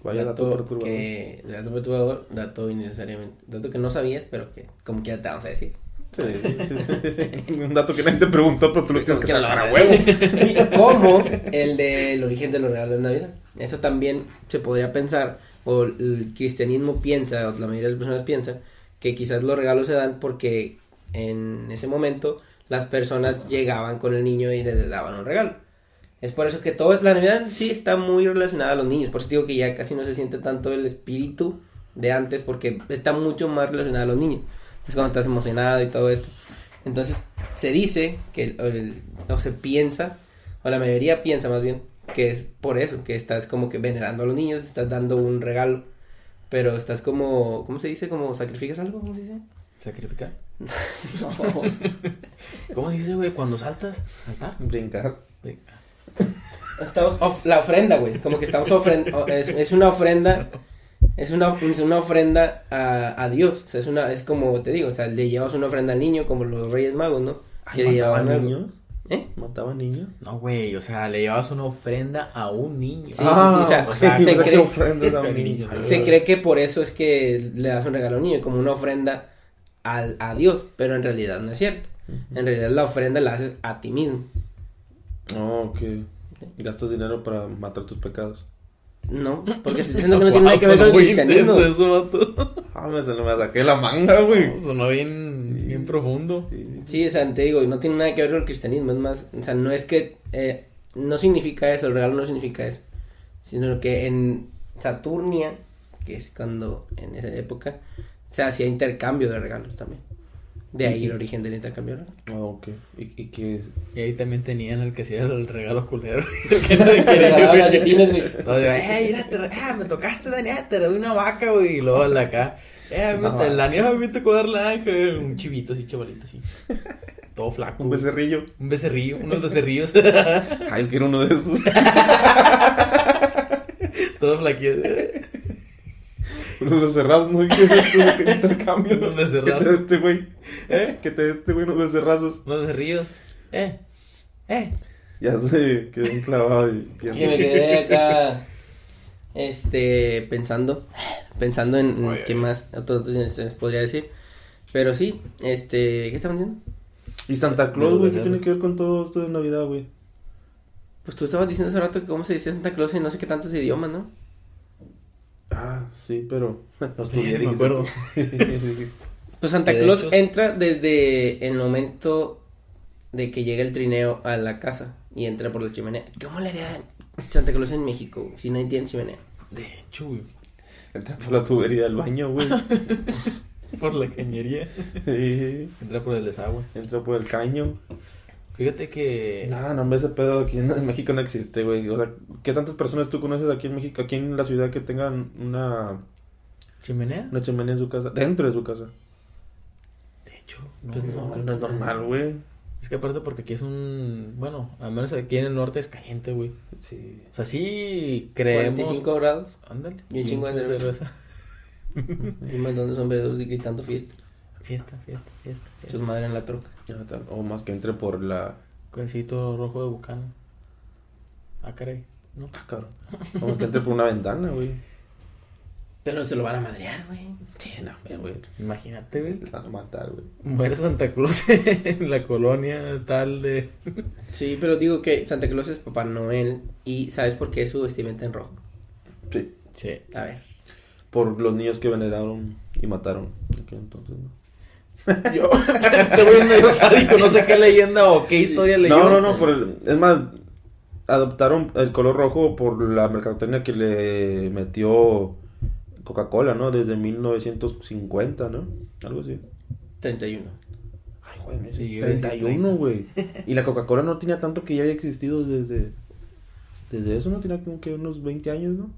Vaya dato perturbador. que, dato perturbador, dato innecesariamente, dato que no sabías, pero que como quiera te vamos a decir. Sí, sí, sí. Un dato que nadie te preguntó, pero tú lo tienes que Como sacar a huevo. Como el del origen de los regalos de Navidad. Eso también se podría pensar, o el cristianismo piensa, o la mayoría de las personas piensan, que quizás los regalos se dan porque en ese momento las personas llegaban con el niño y le daban un regalo. Es por eso que todo, la Navidad sí está muy relacionada a los niños. Por eso digo que ya casi no se siente tanto el espíritu de antes porque está mucho más relacionada a los niños. Es cuando estás emocionado y todo esto. Entonces se dice que, el- o se piensa, o la mayoría piensa más bien, que es por eso, que estás como que venerando a los niños, estás dando un regalo. Pero estás como, ¿cómo se dice? Como sacrificas algo, ¿cómo se dice? ¿Sacrificar? No. ¿Cómo dice, güey? Cuando saltas, saltar. Brincar. Estamos of- la ofrenda, güey. Como que estamos ofrenda. Es, es una ofrenda Es una, es una ofrenda a, a Dios. O sea, es, una, es como te digo, o sea, le llevas una ofrenda al niño, como los Reyes Magos, ¿no? Ay, Que le ¿Mataban llevaban algo. niños? ¿Eh? ¿Mataban niños? No, güey, o sea, le llevabas una ofrenda a un niño. Sí, sí, sí, o sea, o sea, yo se pensé que cree- ofrendas a un niño. Se cree que por eso es que le das un regalo a un niño, como una ofrenda al, a Dios, pero en realidad no es cierto. En realidad la ofrenda la haces a ti mismo. Oh, ok. Gastas dinero para matar tus pecados. No, porque estoy diciendo que no tiene nada que ver con el cristianismo. eso, vato. Ah, me, se me saqué la manga, güey. Sonó bien, Sí. bien profundo. Sí. Sí, o sea, te digo, no tiene nada que ver con el cristianismo, es más, o sea, no es que, eh, no significa eso, el regalo no significa eso, sino que en Saturnia, que es cuando, en esa época, se hacía intercambio de regalos también. De ahí el origen del intercambio. Ah, ok. ¿Y, y qué? Y ahí también tenían el que hacía el regalo culero. El que nadie quería, güey. calcetines, güey. Entonces, eh, mira, te, ah, me tocaste, Dani, ah, te doy una vaca, güey. Y luego la acá, eh, vaca. la niña me tocó darle ángel. Un chivito así, chavalito así. Todo flaco. Un güey. becerrillo. Un becerrillo, unos becerrillos. Ay, yo quiero uno de esos. Todo flaquillo. Unos becerrazos, ¿no? ¿Qué qué intercambio? ¿Qué becerrazos. te da este güey? ¿Eh? ¿Qué te este güey? Unos becerrazos. Unos becerrillos. Eh, eh. Ya se quedó enclavado y pienso. Que me quedé acá, este, pensando, pensando en, en Ay, qué más otros les podría decir. Pero sí, este, ¿qué estaban diciendo? Y Santa Claus, los güey, ¿qué tiene que ver con todo esto de Navidad, güey? Pues tú estabas diciendo hace rato que cómo se dice Santa Claus en no sé qué tantos idiomas, ¿no? Ah, sí, pero. No Sí, me acuerdo. Pues Santa Claus entra desde el momento de que llega el trineo a la casa y entra por la chimenea. ¿Cómo le haría Santa Claus en México güey, si nadie tiene chimenea? De hecho, güey. Entra por la tubería del baño, güey. Por la cañería. Sí. Entra por el desagüe. Entra por el caño. Fíjate que. No, no, ese pedo aquí en México no existe, güey. O sea, ¿qué tantas personas tú conoces aquí en México, aquí en la ciudad que tengan una, ¿Chimenea? una chimenea en su casa? Dentro de su casa. De hecho, Pues no, no es normal, güey. Es que aparte porque aquí es un... Bueno, al menos aquí en el norte es caliente, güey. Sí. O sea, sí creemos... 45 grados Ándale. Y un chingo de cerveza. y un montón de sombreros y gritando fiesta. Fiesta, fiesta, fiesta. Sus fiesta. madres en la troca. O más que entre por la... Cuencito rojo de bucano. Ah, caray. ¿No? Ah, cabrón. O más que entre por una ventana, güey. Pero se lo van a madrear, güey. Sí, no, güey. Imagínate, güey. Te van a matar, güey. Muere Santa Cruz en la colonia tal de... Sí, pero digo que Santa Claus es Papá Noel. ¿Y sabes por qué es su vestimenta en rojo? Sí. Sí. A ver. Por los niños que veneraron y mataron. entonces, ¿no? Yo, este güey medio sádico, no sé qué leyenda o qué historia leyó. No, no, no, por el- es más, adoptaron el color rojo por la mercadotecnia que le metió Coca-Cola, ¿no? Desde 1950, ¿no? Algo así. 31. Ay, güey, me Sí, dice yo iba a decir 31, güey. Y la Coca-Cola no tenía tanto que ya había existido desde... Desde eso, ¿no? Tenía como que unos 20 años, ¿no?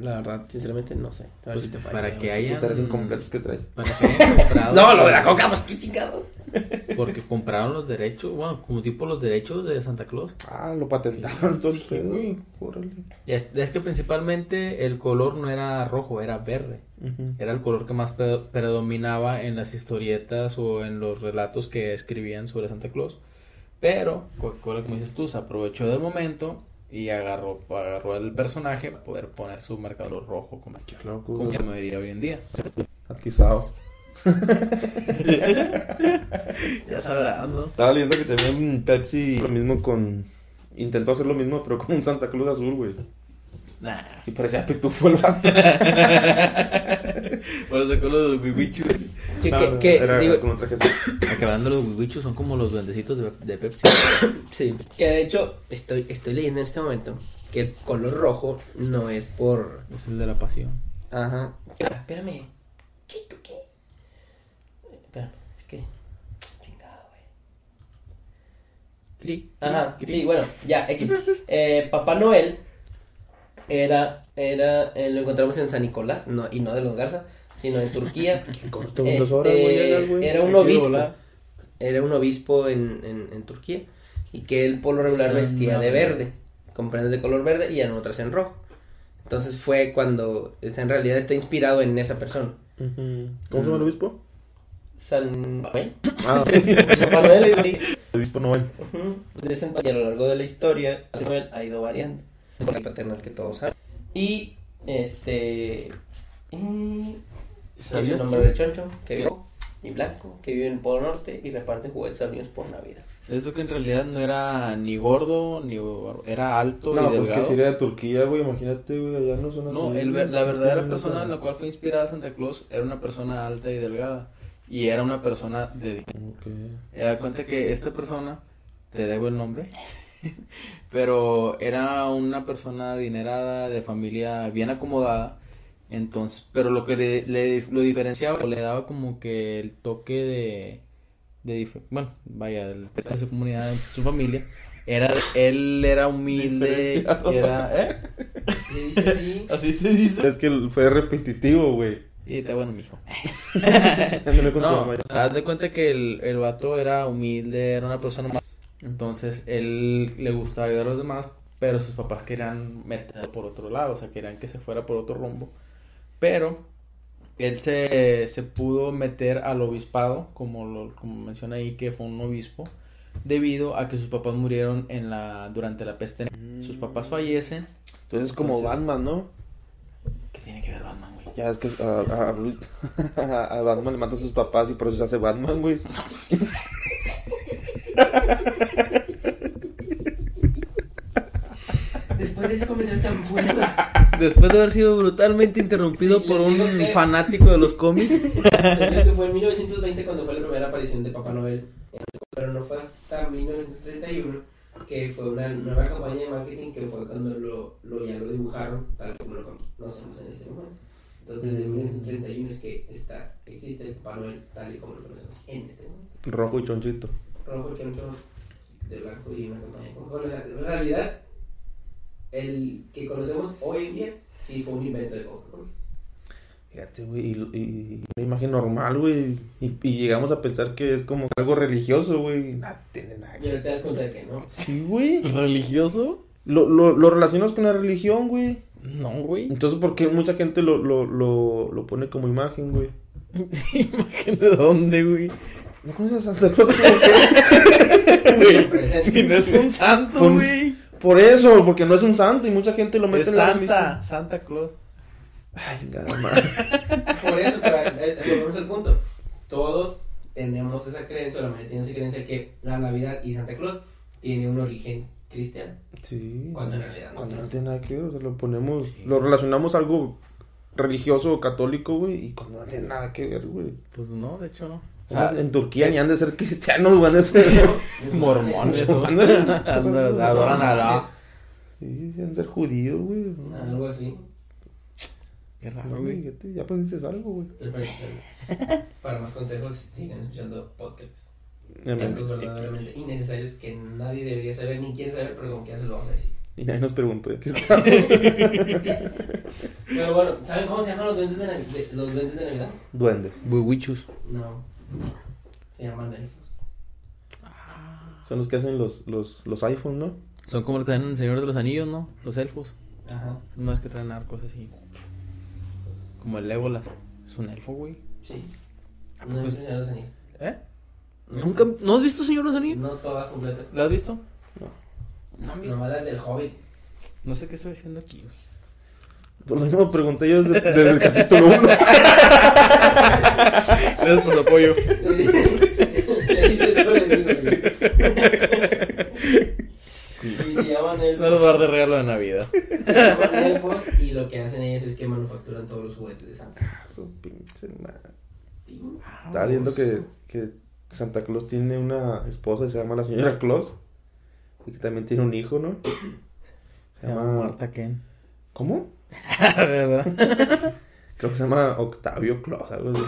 La verdad, sinceramente, no sé. A ver Pues, si te falla. para que haya- Estas incompletas que traes. Para que hayan comprado. No, lo de la coca, pues qué chingado. Porque compraron los derechos, bueno, como tipo los derechos de Santa Claus. Ah, lo patentaron, entonces. Sí, es, es que principalmente el color no era rojo, era verde. Ujú. Era el color que más pre- predominaba en las historietas o en los relatos que escribían sobre Santa Claus. Pero, como dices tú, se aprovechó del momento y agarró, agarró el personaje para poder poner su marcador rojo como, Claro, como se me diría hoy en día. Atizado. Ya sabrás, ¿no? Estaba leyendo que también Pepsi lo mismo con... Intentó hacer lo mismo, pero con un Santa Cruz azul, güey. Nah. Y parecía pitufo el vato. Por eso con los huihuichos. Sí, No, que, que, era digo, traje hablando de los huihuichos son como los duendecitos de, de Pepsi. sí, que de hecho, estoy, estoy leyendo en este momento que el color rojo no es por... Es el de la pasión. Ajá. Espérame. ¿Qué? ¿Tú qué? Espérame, es que... Chingado, güey. Clic, Ajá, clic, sí, clic. bueno, ya, X. Eh, Papá Noel era, era, eh, lo encontramos en San Nicolás, no, y no de los Garza, sino en Turquía. Dos horas, Este, güey, era un obispo, volar. era un obispo en, en, en Turquía, y que él por lo regular San vestía de verde, con prendas de color verde y en otras en rojo. Entonces fue cuando está, en realidad está inspirado en esa persona. ¿Cómo se llama el obispo? San Manuel. Ah, San Manuel y- el obispo Noel. Ujú. De ese entonces, y a lo largo de la historia, San Manuel ha ido variando. El paternal que todos saben. Y este. Y. ¿Sabías un de choncho que vive y blanco, que vive en el Polo Norte y reparte juguetes a niños por Navidad. Eso que en realidad no era ni gordo, ni era alto No, y pues que si era de Turquía, güey, imagínate, güey, allá no son así. No, el la verdadera persona en la cual fue inspirada Santa Claus era una persona alta y delgada. Y era una persona de... Ok. Me da cuenta que esta persona, te debo el nombre, pero era una persona adinerada, de familia bien acomodada. Entonces, pero lo que le, le- lo diferenciaba, o le daba como que el toque de, de bueno, vaya, el de su comunidad, su familia, era, él era humilde, era, ¿eh? Sí, dice así. Así se dice. Es que fue repetitivo, güey. Y está bueno, mijo. No, haz de cuenta que el, el vato era humilde, era una persona más. Entonces, él le gustaba ayudar a los demás, pero sus papás querían meter por otro lado, o sea, querían que se fuera por otro rumbo. Pero él se, se pudo meter al obispado, como, lo, como menciona ahí, que fue un obispo, debido a que sus papás murieron en la, durante la peste. Sus papás fallecen. Entonces es como Entonces- Batman, ¿no? ¿Qué tiene que ver Batman, güey? Ya es que a, a- a Batman le matan a sus papás y por eso se hace Batman, güey. Después de ese comentario tan fuerte. Después de haber sido brutalmente interrumpido Sí, por un que- fanático de los cómics. Creo que fue en 1920 cuando fue la primera aparición de Papá Noel. Pero no fue hasta 1931 que fue una nueva campaña de marketing que fue cuando lo, lo ya lo dibujaron tal como lo conocemos en este momento. Entonces desde 1931 es que está, existe el Papá Noel tal y como lo conocemos en este momento. Rojo y chonchito. Rojo, choncho, de blanco y una campaña con colores. O sea, en realidad, el que conocemos hoy en día sí fue un invento de Coca-Cola. Fíjate, güey, y, y una imagen normal, güey. Y, y llegamos a pensar que es como algo religioso, güey. Nada, tiene nada Y que ahora te das cuenta de que no. Sí, güey. ¿Religioso? Lo, lo, lo relacionas con la religión, güey. No, güey. Entonces, ¿por qué mucha gente lo, lo, lo, lo pone como imagen, güey? ¿Imagen de dónde, güey? ¿No conoces a Santa Claus? como que? Si no es un santo, güey. Por eso, porque no es un santo y mucha gente lo mete Es en la Santa. Santa Claus. Ay, nada más. Por eso, pero eh, eh, volvemos al punto. Todos tenemos esa creencia, o la mayoría tiene esa creencia que la Navidad y Santa Claus tiene un origen cristiano. Sí. Cuando en realidad no Cuando no tiene. tiene nada que ver, o sea, lo ponemos, Sí. lo relacionamos a algo religioso o católico, güey, y cuando no tiene nada que ver, güey. Pues no, de hecho no. O sea, en Turquía ni han de ser cristianos, güey, han de ser... mormones. Adoran a la. Sí, han de ser judíos, güey. Algo así. Qué raro, No, güey. ya, aprendiste algo, güey. Para más consejos, sigan escuchando podcasts. Dicho. verdaderamente innecesarios que nadie debería saber ni quiere saber, pero como que ya se lo vamos a decir. Y nadie nos preguntó, ya que está. Pero bueno, ¿saben cómo se llaman los duendes de, Navi- de- los duendes de Navidad? Duendes. Buiwichus. No. Se llaman elfos. Son los que hacen los, los, los iPhones, ¿no? Son como los que traen en el Señor de los Anillos, ¿no? Los elfos. Ajá. Son los que traen arcos así. Como el Legolas. Es un elfo, güey. Sí. No he visto Señor de los Anillos. ¿Eh? ¿Nunca? ¿No has visto Señor de los Anillos? No todas completas. ¿Lo has visto? No. No han visto. Nomás las del Hobbit. No sé qué estoy diciendo aquí, güey. Pues lo mismo pregunté yo desde, desde el capítulo 1. Gracias por su apoyo. Y se llaman elfos. No nos va a dar de regalo de Navidad. Se llaman elfos y lo que hacen ellos es que manufacturan todos los juguetes de Santa. Su pinche madre. Estaba viendo que, que Santa Claus tiene una esposa y se llama la señora Claus. Y que también tiene un hijo, ¿no? Se Se llama llama... Marta Ken. ¿Cómo? ¿Verdad? Creo que se llama Octavio Claus. Algo así.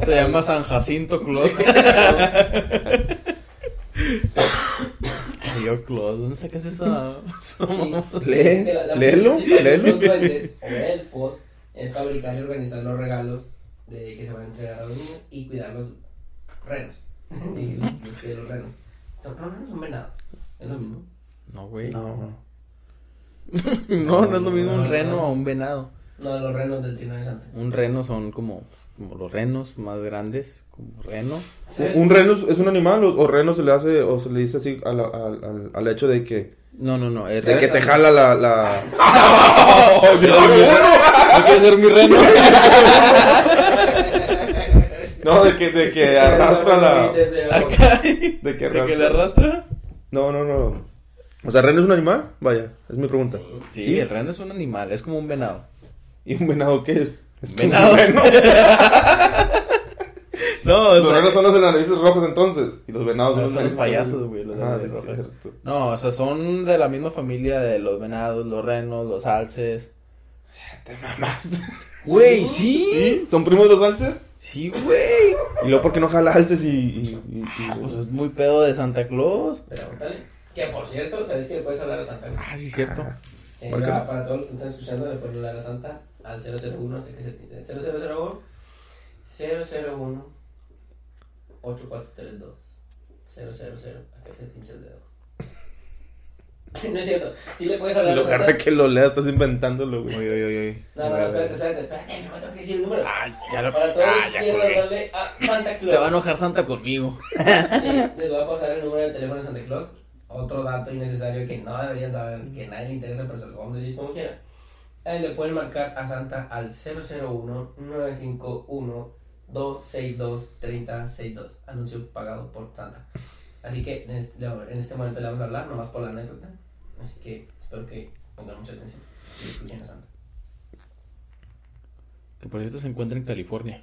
Se llama San Jacinto Claus. Yo Claus, ¿dónde sacas eso? Lee, léelo, léelo. Los duendes o elfos es fabricar y organizar los regalos de que se van a entregar a los niños y cuidar los renos. Y los, los que los renos. Son, no, renos son venados. Es lo mismo. No, güey. No, no, no es lo mismo No, un no, reno no. a un venado. No, los renos del Trino de Santa. Un reno son como, como los renos más grandes, como reno. ¿Sabes? ¿Un reno es- un animal o, o reno se le hace o se le dice así al, al, al, al hecho de que, No, no, no. Es de que te jala la... la... ¿No quieres ser mi reno? No, de que, de que arrastra la... De que ¿De que arrastra. le arrastra? No, no, no. O sea, ¿reno es un animal? Vaya, es mi pregunta. Sí, el reno es un animal, es como un venado. ¿Y un venado qué es? Es como Venado. un reno. No, o Los sea, renos son los de las narices rojas entonces. Y los venados No, son son los los narices payasos, güey, los Ah, sí, es. No, o sea, son de la misma familia de los venados, los renos, los alces. Te mamaste. Güey, sí. ¿Sí? ¿Son primos de los alces? Sí, güey. ¿Y luego por qué no jala alces y...? y, y- y- Pues es muy pedo de Santa Claus. Pregúntale. Que por cierto, ¿sabes que le puedes hablar a Santa? Ah, sí, cierto. Eh, ¿por qué va- no? para todos los que están escuchando, le pueden hablar a Santa al 001, hasta que se 0001 001 8432 000 hasta que se pinche el dedo. no es cierto. Sí le puedes hablar En lugar de que lo leas, estás inventándolo, güey. Uy, uy, uy, uy. No, no, no, espérate, espérate, espérate, no me tengo que decir el número. Ah, ya lo. Para todos Ah, ya colgué. hablarle a Santa Claus. Se va a enojar Santa conmigo. Sí, les voy a pasar el número de teléfono de Santa Claus. Otro dato innecesario que no deberían saber, que nadie le interesa, pero se lo vamos a decir como quiera. Ahí le pueden marcar a Santa al 001-951-262-3062. Anuncio pagado por Santa. Así que en este, en este momento le vamos a hablar, nomás por la anécdota. Así que espero que pongan mucha atención y escuchen a Santa. Que por cierto se encuentra en California.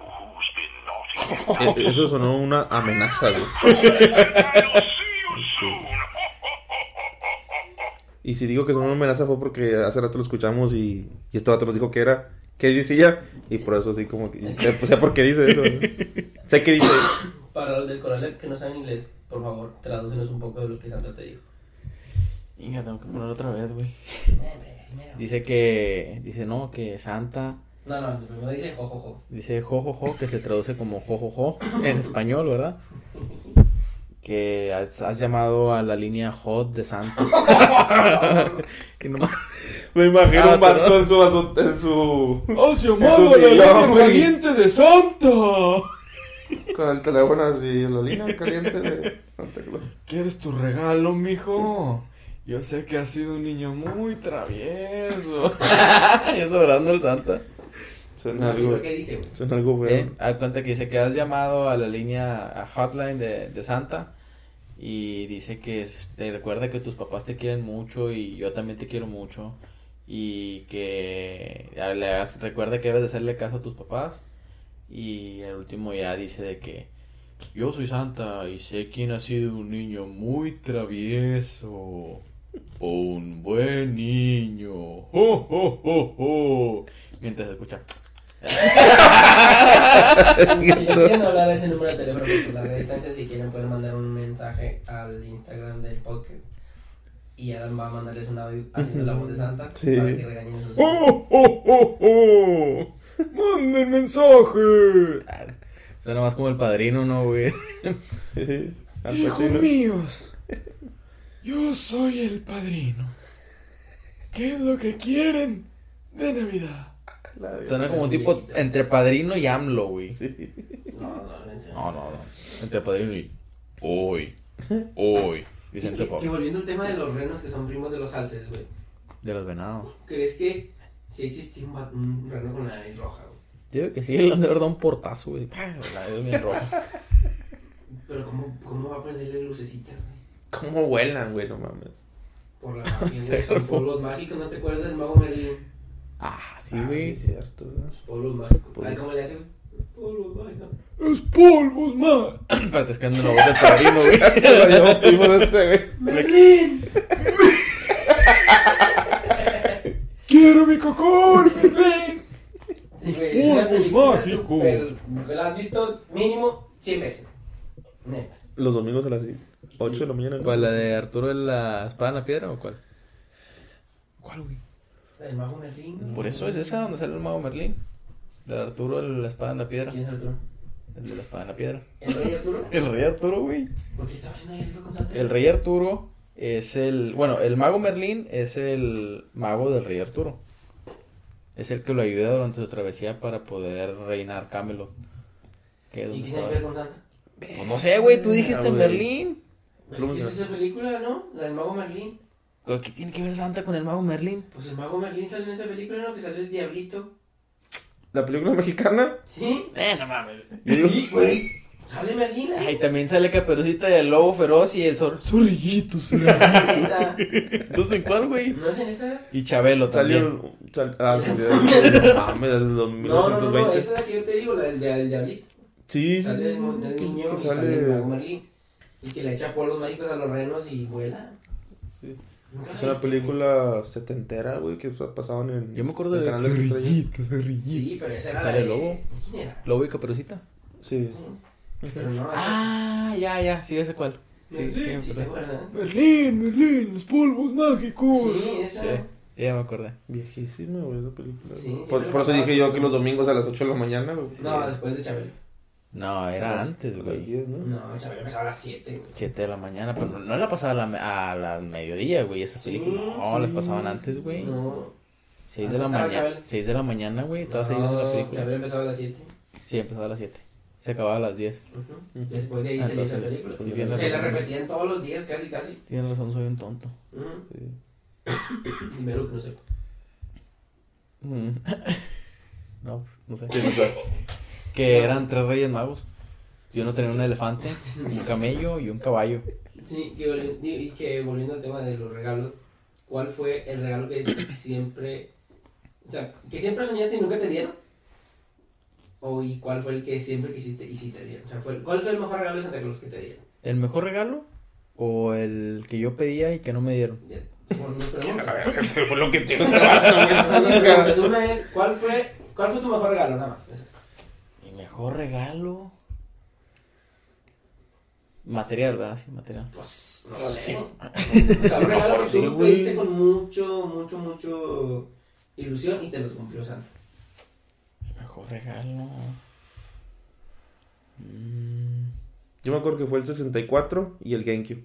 Eso sonó una amenaza, güey. Y si digo que sonó una amenaza fue porque hace rato lo escuchamos y, y este vato nos dijo que era. ¿Qué decía? Y por eso así como que... Sé, sé por qué dice eso. Sé que dice... Para los del coronel que no saben inglés, por favor, tradúcenos un poco de lo que Santa te dijo. Inga, tengo que poner otra vez, güey. Primero. Dice que. Dice no, que Santa. No, no, primero dice jojojo. Dice jojojo, que se traduce como jojojo en español, ¿verdad? Que has, has llamado a la línea hot de que no Me imagino Ah, un vato ¿no? en su... En su... ¡Has llamado a la línea caliente de Santa! Con el teléfono así, la línea caliente de Santa Claus. ¿Quieres tu regalo, mijo? Yo sé que has sido un niño muy travieso. ¿Ya está hablando el Santa? Suena algo... ¿Qué dice, güey? Suena algo Eh, cuenta que dice que has llamado a la línea a hotline de, de Santa y dice que te recuerda que tus papás te quieren mucho y yo también te quiero mucho y que ya le hagas- recuerda que debes de hacerle caso a tus papás y el último ya dice de que yo soy Santa y sé quién ha sido un niño muy travieso o un buen niño ¡Jo, jo, jo, jo! mientras escucha Si quieren hablar a ese número de teléfono por larga distancia, si quieren pueden mandar un mensaje al Instagram del podcast. Y Alan va a mandarles un audio haciendo la voz de Santa Sí. para que regañen a sus ¡Oh, oh, oh, oh! ¡Manden mensaje! Suena más como el padrino, ¿no, güey? Hijos míos, yo soy el padrino. ¿Qué es lo que quieren de Navidad? Suena como un tipo entre padrino y AMLO, güey. Sí. No, no, no, en serio. No, no, no. Entre padrino y hoy, hoy. Vicente Fox. que volviendo al tema de los renos que son primos de los alces, güey. De los venados. ¿Crees que si existía un, reno con la nariz roja, güey? Digo que sí, le han de haber dado un portazo, güey. La es bien roja. Pero ¿cómo, cómo va a prenderle lucecita, güey? ¿Cómo vuelan, güey? No mames. Por la magia, pueblos mágicos, ¿no te acuerdas del mago Merlin? Ah, sí, Ah, güey. sí, es cierto, ¿verdad? Pueblos mágicos. Ay, ¿cómo le hace, güey? polvos mágicos. Los polvos, man. Espérate, es que ando en la voz del padrino, güey. Se lo llevó primo de este, güey. ¡Merlín! Quiero mi cocón, Merlín. Sí, güey, es una polvos película mágicos. súper- La has visto mínimo 100 veces. Neta. Los domingos a las 8 de la mañana. ¿no? ¿Cuál, la de Arturo de la espada en la piedra o cuál? ¿Cuál, güey? El mago Merlín. Por eso es esa donde sale el mago Merlín. De Arturo de la espada en la piedra. ¿Quién es Arturo? El de la espada en la piedra. ¿El rey Arturo? El rey Arturo, güey. ¿Por qué estaba haciendo ahí el con Santa? El rey Arturo es el. Bueno, el mago Merlín es el mago del rey Arturo. Es el que lo ayuda durante su travesía para poder reinar Camelot. Es ¿Y qué tiene estaba- que ver con Santa? Pues no sé, güey, tú dijiste Ah, güey. Merlín. Pues es que es esa película, ¿no? La del mago Merlín. ¿Pero qué tiene que ver Santa con el mago Merlín? Pues el mago Merlín sale en esa película, ¿no? Que sale el diablito. La película mexicana. ¿Sí? Eh, no mames. Sí, güey. Sale Merlín. ahí. Ay, también sale Caperucita y el lobo feroz y el zor... Zorrillito, No es en esa. Entonces, ¿en cuál, güey? No es en esa. Y Chabelo también. Salió. Sal, ah, desde los No, no, no, no, 1920. esa es la que yo te digo, la del dia- el diablito. Sí, sí, Sale el, niño sale el mago. Merlín. Y que le echa polvos mágicos a los renos y vuela. Sí. ¿Nunca la Es una viste? película setentera, güey, que pasaban en. Yo me acuerdo en de Canal de la Estrella. Sí, pero esa era Sale el lobo. ¿Quién era? Lobo y Caperucita. Sí. Pero no, Ah, ya, ya, sí, ese cuál. Sí, Merlín, me ¿sí te acordé. acuerdas? Merlín, Merlín, los polvos mágicos. Sí, esa. Sí, ya me acordé. Viejísima, güey, esa película. Sí, por, eso dije yo que los domingos a las 8 de la mañana, güey. No, después de Chabelo. No, era las- antes, a las güey. 10, ¿no? No, Chabelo empezaba a las 7, güey. 7 de la mañana, pero no la pasaba a la, a la mediodía, güey, esa Sí, película. No, sí. las pasaban antes, güey. No. 6 de la Estaba mañana. Chabelo. 6 de la mañana, güey, estabas ahí viendo la No, película. Chabelo empezaba a las 7. Sí, empezaba a las 7. Se acababa a las 10. Ujú. Después de ahí Ah, se hizo la entonces, película. pues, Se la repetían todos los días, casi, casi. Tienes razón, soy un tonto. Ujú. Sí. Dime lo que no sepa. Mm. no, no sé. Que eran tres reyes magos. Y uno tenía un elefante, un camello y un caballo. Sí, que, volvi- y que volviendo al tema de los regalos, ¿cuál fue el regalo que siempre, o sea, que siempre soñaste y nunca te dieron? ¿O y cuál fue el que siempre quisiste y sí te dieron? O sea, fue- ¿cuál fue el mejor regalo de Santa Claus que te dieron? ¿El mejor regalo? ¿O el que yo pedía y que no me dieron? Mi pregunta. fue lo que te No, no, no, pues una es, ¿cuál fue, ¿cuál fue tu mejor regalo? Nada más. esa. Mejor regalo. Material, ¿verdad? Sí, material. Pues, no sé. O sea, un regalo que tú pediste con mucho, mucho, mucho ilusión y te los cumplió Santa. Mi mejor regalo. Mm, Yo me acuerdo que fue el 64 y el GameCube.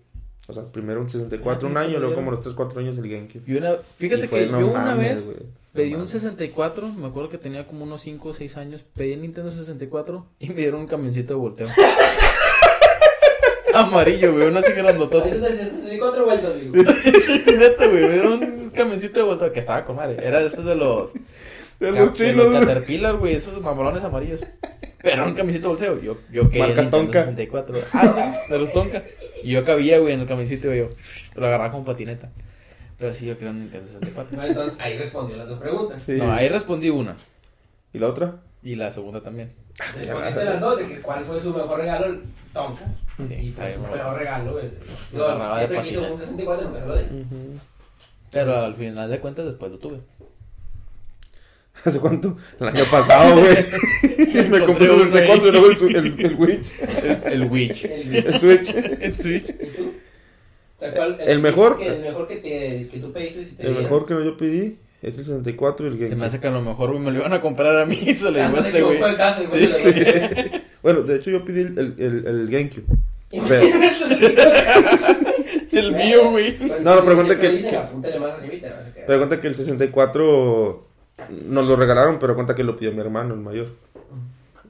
O sea, primero un 64 un Ah, año, sí, luego como los 3, 4 años el GameCube. y una, fíjate Y que yo una vez pedí un mames. 64, me acuerdo que tenía como unos 5 o 6 años, pedí el Nintendo 64 y me dieron un camioncito de volteo. Amarillo, güey, una así grandotote. Ahorita te 64 vueltas, digo. Neta, güey, me dieron un camioncito de volteo que estaba con madre. Era de esos de los. De los de chinos, los. Caterpillar, güey, esos mamalones amarillos. Pero era un camioncito de bolseo. Yo, yo quería Marca el Nintendo Tonka. 64. Ah, de los Tonka. Y yo cabía, güey, en el camioncito, güey. Yo lo agarraba con patineta. Pero sí, yo quería un Nintendo 64. Bueno, entonces ahí respondió las dos preguntas. Sí. No, ahí respondí una. ¿Y la otra? Y la segunda también. Respondiste las dos de que cuál fue su mejor regalo, el Tonka. Sí, y fue su peor regalo, agarraba de siempre quiso un 64, nunca se lo di. Pero al final de cuentas, después lo tuve. ¿Hace cuánto? El año pasado, güey. me compré un 64 y luego el, el, el Witch. El, el Witch. El, El Switch. el Switch. ¿Y tú? O sea, ¿cuál- El mejor- Que el mejor que, te, que tú pediste si te El dieron? mejor que yo pedí es el 64 y el Se me hace que a lo mejor güey, me lo iban a comprar a mí y se O lo sea, llevó no se este güey. Sí, dio. Bueno, de hecho yo pedí el, el, el, el GameCube. Pero, El mío, güey. Pues, No, no, pero cuenta que- que- apúntale más arribita, no sé qué. pero cuenta que el 64 nos lo regalaron, pero cuenta que lo pidió mi hermano, el mayor.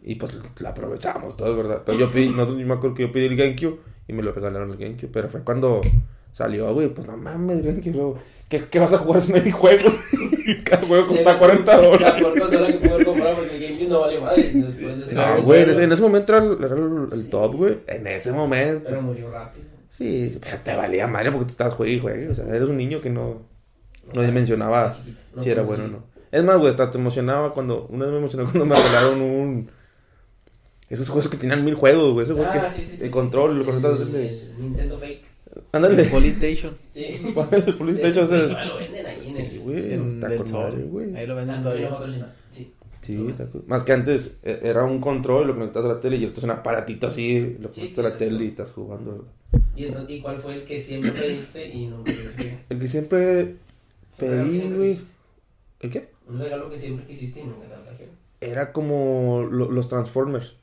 Y pues la aprovechamos todo, ¿verdad? Pero yo pedí, nosotros, yo me acuerdo que yo pedí el GameCube y me lo regalaron el GameCube. Pero fue cuando salió, güey, pues no mames, GameCube. ¿Qué, ¿Qué vas a jugar sin juegos? Cada juego cuesta 40 La dólares. consola que pude comprado porque el GameCube no vale madre. Después de No, güey, en ese, en ese momento era el, era el, el top, güey. En ese momento. Pero murió rápido. Sí, pero te valía madre porque tú estabas juegue y juegue. O sea, eres un niño que no, no dimensionaba. No si era bueno o si- no. Es más, güey, hasta te emocionaba cuando. Una vez me emocioné cuando me regalaron un. Esos juegos que tenían mil juegos, güey. Ese juego Ah, que sí, sí, sí. el control, lo el, conectas de... el Nintendo Fake. Ándale. Polystation. Sí. el lo venden ahí en Sí, el. güey. En Está con madre, güey. Ahí lo venden Tanto todavía. Sí. Sí, está con- Más que antes e- era un control, lo conectas a la tele y ahorita es un aparatito así, lo conectas sí, a la sí. tele y estás jugando, ¿verdad? ¿Y, entonces, ¿Y cuál fue el que siempre pediste y dije? El que siempre pedí, güey. ¿El qué? Un regalo que siempre quisiste y nunca te lo trajeron. Era como lo- los Transformers.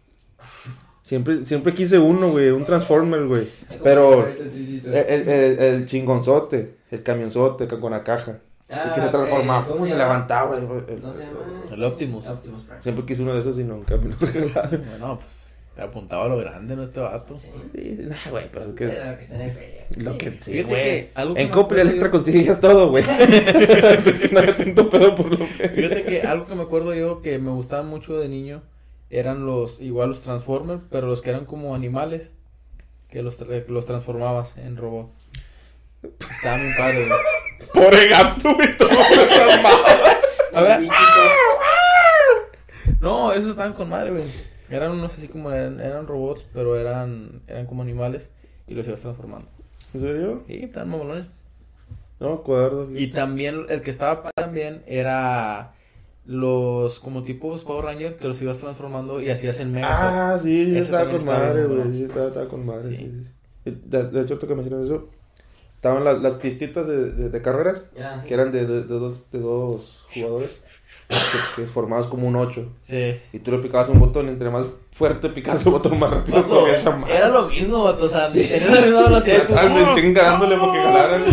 Siempre, siempre quise uno, güey, un Transformer, güey. Pero el, el, el- el chingonzote, el camionzote ca- con la caja. Ah, y que se transformaba, ¿Cómo se levantaba. el- el- ¿No se llama? El Optimus. Siempre quise uno de esos y nunca me lo regalaron. Bueno, pues te apuntaba a lo grande, ¿no? Este vato. Sí. Sí, nah, güey, pero es que... Lo que está en el feria. Lo que sí, güey. En me Electra consigues todo, güey. Así que no tanto pedo por lo que... Fíjate que algo que me acuerdo yo que me gustaba mucho de niño eran los, igual los Transformers, pero los que eran como animales, que los, tra- los transformabas en robot. Estaban bien padres, güey. Pobre gato, güey, todo. A ver. No, esos estaban con madre, güey. Eran unos así como, eran, eran robots, pero eran, eran como animales y los ibas transformando. ¿En serio? Y estaban mamalones. No me acuerdo. Y también, el que estaba padre también era los, como tipos Power Ranger, que los ibas transformando y hacías el mega. Ah, sí, sí, estaba con madre, güey. Sí, estaba, estaba con madre. Sí. Sí. Sí, sí. De, de hecho, ahorita que mencionas eso, estaban las, las pistitas de, de, de carreras, Ya. que eran de, dos, de dos jugadores, que, que formados como un 8. Sí. Y tú le picabas un botón, y entre más fuerte picabas el botón, más rápido corría esa era lo mismo, vato, o sea, tenías la misma velocidad. tú- Estabas en chinga dándole para que ganaran.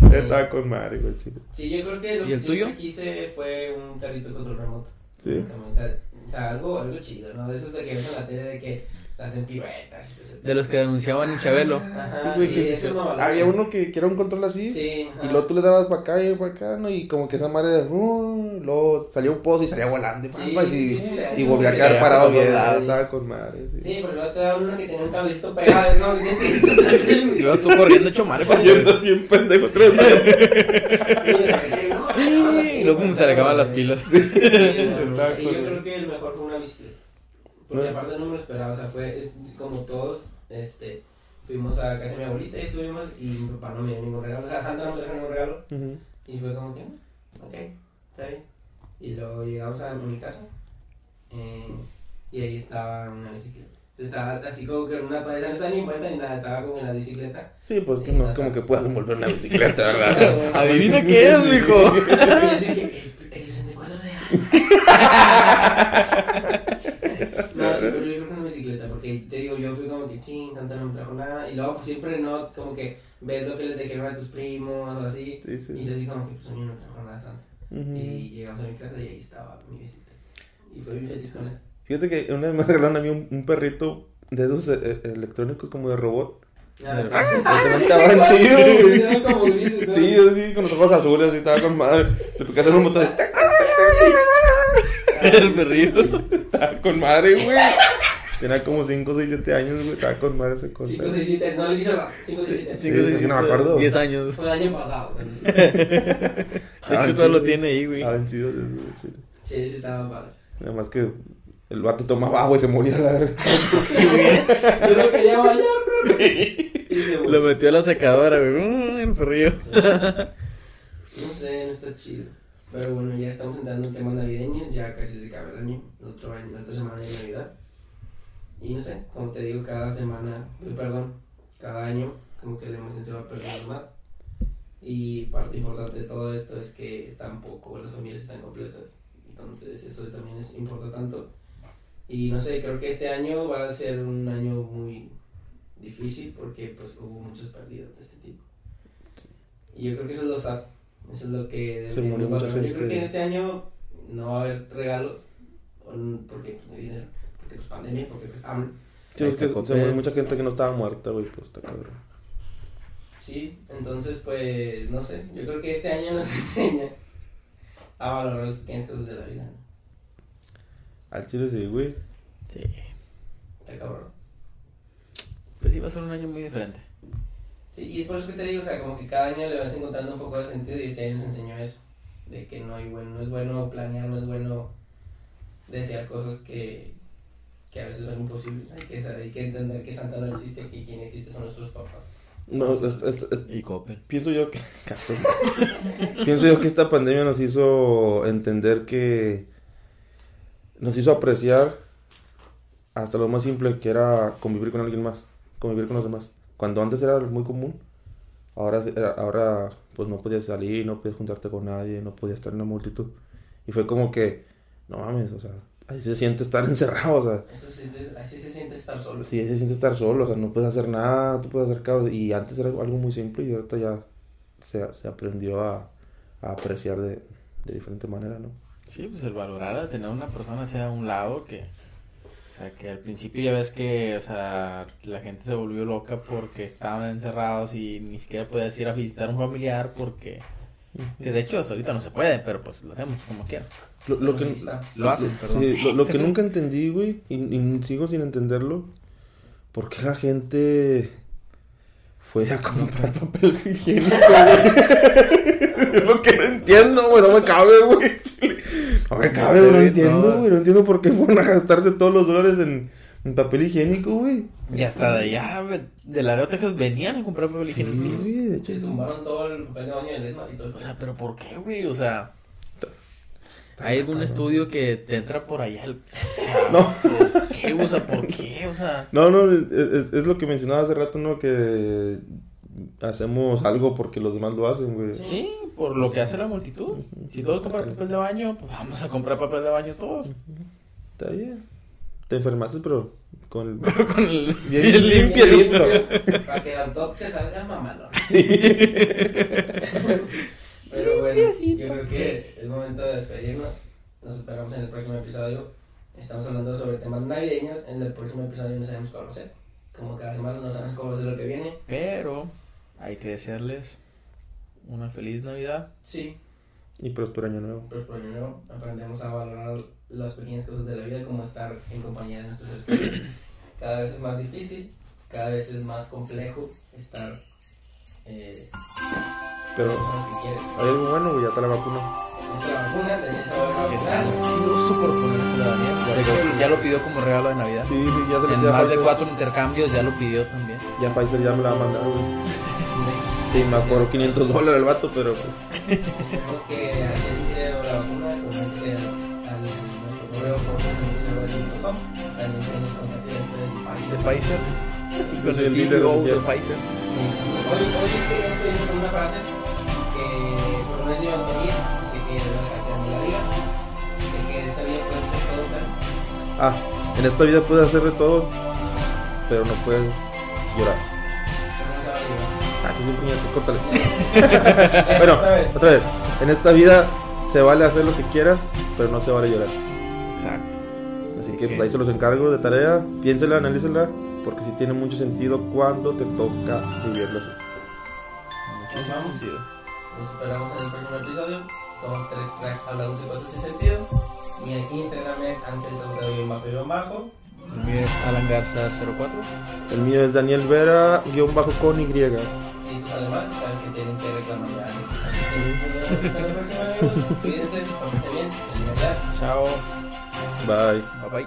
Estaba con madre, güey, chido. Sí, yo creo que lo ¿Y que el siempre tuyo? quise fue un carrito control remoto. Sí. O sea, o sea, algo, algo chido, ¿no? De esos de que ves en la tele de que hacen piruetas. y pues, De los que denunciaban en Chabelo. Ajá, Sí, güey, sí, que- eso no valora. Había uno que, que era un control así. Sí. Y luego tú le dabas para acá y para acá, ¿no? Y como que esa madre, uh, luego salía un pozo y salía volando y, Sí, y, y volvía a quedar parado bien. Estaba con madre, sí. Sí, pero luego te daban uno que tenía un cablecito pegado, ¿no? Ibas tú corriendo hecho madre. Y andas bien pendejo tres Y luego como se le acaban las pilas. Y yo creo que el mejor fue una bicicleta. Porque No. aparte no me lo esperaba, o sea, fue es- como todos, este, fuimos a casa de mi abuelita y estuvimos y mi papá no me dio ningún regalo, o sea, Santa no me dio ningún regalo y fue como que, "Mm, ok, está bien. Y luego llegamos a mi casa eh, y ahí estaba una bicicleta. Estaba así como que una toalla no estaba ni puesta ni nada, estaba como en la bicicleta. Sí, pues que no es como que puedas envolver una bicicleta, ¿verdad? Adivina qué es, mijo. Y yo que, el, el 64 de No, sí, pero yo creo que una bicicleta, porque te digo, yo fui como que ching, tanta no me trajo nada, y luego pues siempre no, como que ves lo que les dijeron a tus primos o así, Sí, sí. y yo así como que pues a mí no me trajo nada santa. Y llegamos a mi casa y ahí estaba mi bicicleta. Y fui bien feliz con eso. Fíjate que una vez me regalaron a mí un, un perrito de esos eh, eh, electrónicos como de robot. Ah, estaban chidos, güey. Grises, ¿no? Sí, así, con los ojos azules, y estaba con madre. Le picaste un botón. El perrillo. estaba con madre, güey. Tenía como 5, 6, 7 años, güey. Estaba con madre ese cosa. 5, 6, 7, no le hice nada. 5, 6, 7. Sí, es que no me acuerdo. 10 años. Fue el año pasado. De hecho, todo lo tiene ahí, güey. Estaban chidos, esos, güey, sí. Sí, sí, estaban padres. Nada más que el vato tomaba agua y se moría la. Yo no quería bañarme. Y se Lo metió a la secadora, güey. Mm, El perrillo. No sé, no está chido. Pero bueno, ya estamos entrando en temas navideños, ya casi se acaba el año, el otro la otra semana de Navidad. Y no sé, como te digo, cada semana, eh, perdón, cada año, como que la emoción se va perdiendo más. Y parte importante de todo esto es que tampoco las familias están completas. Entonces, eso también es, importa tanto. Y no sé, creo que este año va a ser un año muy difícil porque pues hubo muchas pérdidas de este tipo. Y yo creo que eso es lo sad. Eso es lo que Se murió mucha. Yo creo que en este año no va a haber regalos porque pues, no hay dinero, porque pues pandemia, porque pues hambre. Sí, es que se murió mucha gente que no estaba muerta, güey. Pues está cabrón. Sí, entonces pues no sé, yo creo que este año nos enseña a valorar las pequeñas cosas de la vida. ¿no? Al chile sí, güey. Sí. Está cabrón. Pues sí, va a ser un año muy diferente. Sí, y es por eso que te digo, o sea, como que cada año le vas encontrando un poco de sentido y este año nos enseñó eso. De que no hay bueno, no es bueno planear, no es bueno desear cosas que que a veces son imposibles. Hay que, saber- hay que entender que Santa no existe, que quien existe son nuestros papás. No, es- es- es- Y Coppel. pienso yo que pienso yo que esta pandemia nos hizo entender que nos hizo apreciar hasta lo más simple que era convivir con alguien más, convivir con los demás. Cuando antes era muy común, ahora era- ahora pues no podías salir, no podías juntarte con nadie, no podías estar en una multitud. Y fue como que no mames, o sea, ahí se siente estar encerrado, o sea, Eso sí, así se siente estar solo. Sí, se siente estar solo, o sea, no puedes hacer nada, no te puedes hacer caos. Y antes era algo muy simple y ahorita ya se, se aprendió a, a apreciar de, de diferente manera, ¿no? Sí, pues el valorar a tener una persona hacia a un lado que, sea, que al principio ya ves que, o sea, la gente se volvió loca porque estaban encerrados y ni siquiera podías ir a visitar a un familiar porque, que de hecho hasta ahorita no se puede, pero pues lo hacemos como quiera. Lo, lo que. Lo hacen, perdón. sí, lo, lo que nunca entendí, güey, y, y sigo sin entenderlo, ¿por qué la gente fue a comprar papel higiénico, güey? Es lo que no entiendo, güey, no me cabe, güey. No me cabe, güey, no entiendo, güey, no entiendo por qué fueron a gastarse todos los dólares en, en papel higiénico, güey. Y hasta de allá, güey, de Laredo, Texas, venían a comprar papel Sí, higiénico. güey, de hecho, Se tumbaron todo el papel de baño del Edmar y todo O eso. sea, pero ¿por qué, güey? O sea, hay algún estudio que te entra por allá el... No. ¿Qué? O sea, ¿por qué? O sea... No, no, es- es lo que mencionaba hace rato, ¿no? Que hacemos algo porque los demás lo hacen, güey. Sí, por lo que hace la multitud. Si todos compran papel de baño, pues vamos a comprar papel de baño todos. Está bien. Te enfermaste, pero con el... Pero con el... Bien el limpiecito. Para que el top te salga mamalón. Sí. Pero bueno, yo creo que es momento de despedirnos. Nos esperamos en el próximo episodio. Estamos hablando sobre temas navideños. En el próximo episodio no sabemos a ser. Como cada semana no sabemos cuál va a ser lo que viene. Pero hay que desearles una feliz Navidad. Sí, Y próspero año nuevo. pero por año nuevo aprendemos a valorar las pequeñas cosas de la vida, como estar en compañía de nuestros esposos. Cada vez es más difícil, cada vez es más complejo estar eh, Pero hay algo bueno, güey, ya está la vacuna. Esta vacuna, Daniel se va a Que vacunar. está ansioso por ponérsela a Daniel. De ya lo pidió como regalo de Navidad. Sí, sí, ya se En ya más de Pfizer- cuatro intercambios ya lo pidió también. Ya Pfizer ya me la va a mandar, güey. Sí, me acuerdo 500 dólares el vato, pero... Tenemos que hacer video la vacuna, al, al nuestro correo por directo de Pfizer. Pfizer. Y Yo con soy el líder CEO de. Pfizer. Hoy, hoy es que ya estuvimos con una frase que por de autoría, dice que de la vida, de que esta vida puede ser todo, Ah, en esta vida puedes hacer de todo, pero no puedes llorar. Ah, este es córtale. bueno, Otra vez. otra vez. En esta vida se vale hacer lo que quieras, pero no se vale llorar. Exacto. Así Así que que- pues ahí se los encargo de tarea. Piénsela, analícela, porque sí tiene mucho sentido cuando te toca vivirlo así. Muchísimo Vamos. sentido. Nos esperamos en el próximo episodio. Somos tres cracks hablando de cosas sin sentido. Mi Instagram es Ángel bajo y bajo. El mío es Alan Garza 04. El mío es Daniel Vera, guion bajo con Y. Mal, saben que tienen que reclamar ya. Video. Cuídense, pónganse bien. Feliz Navidad. Chao. Bye. Bye bye.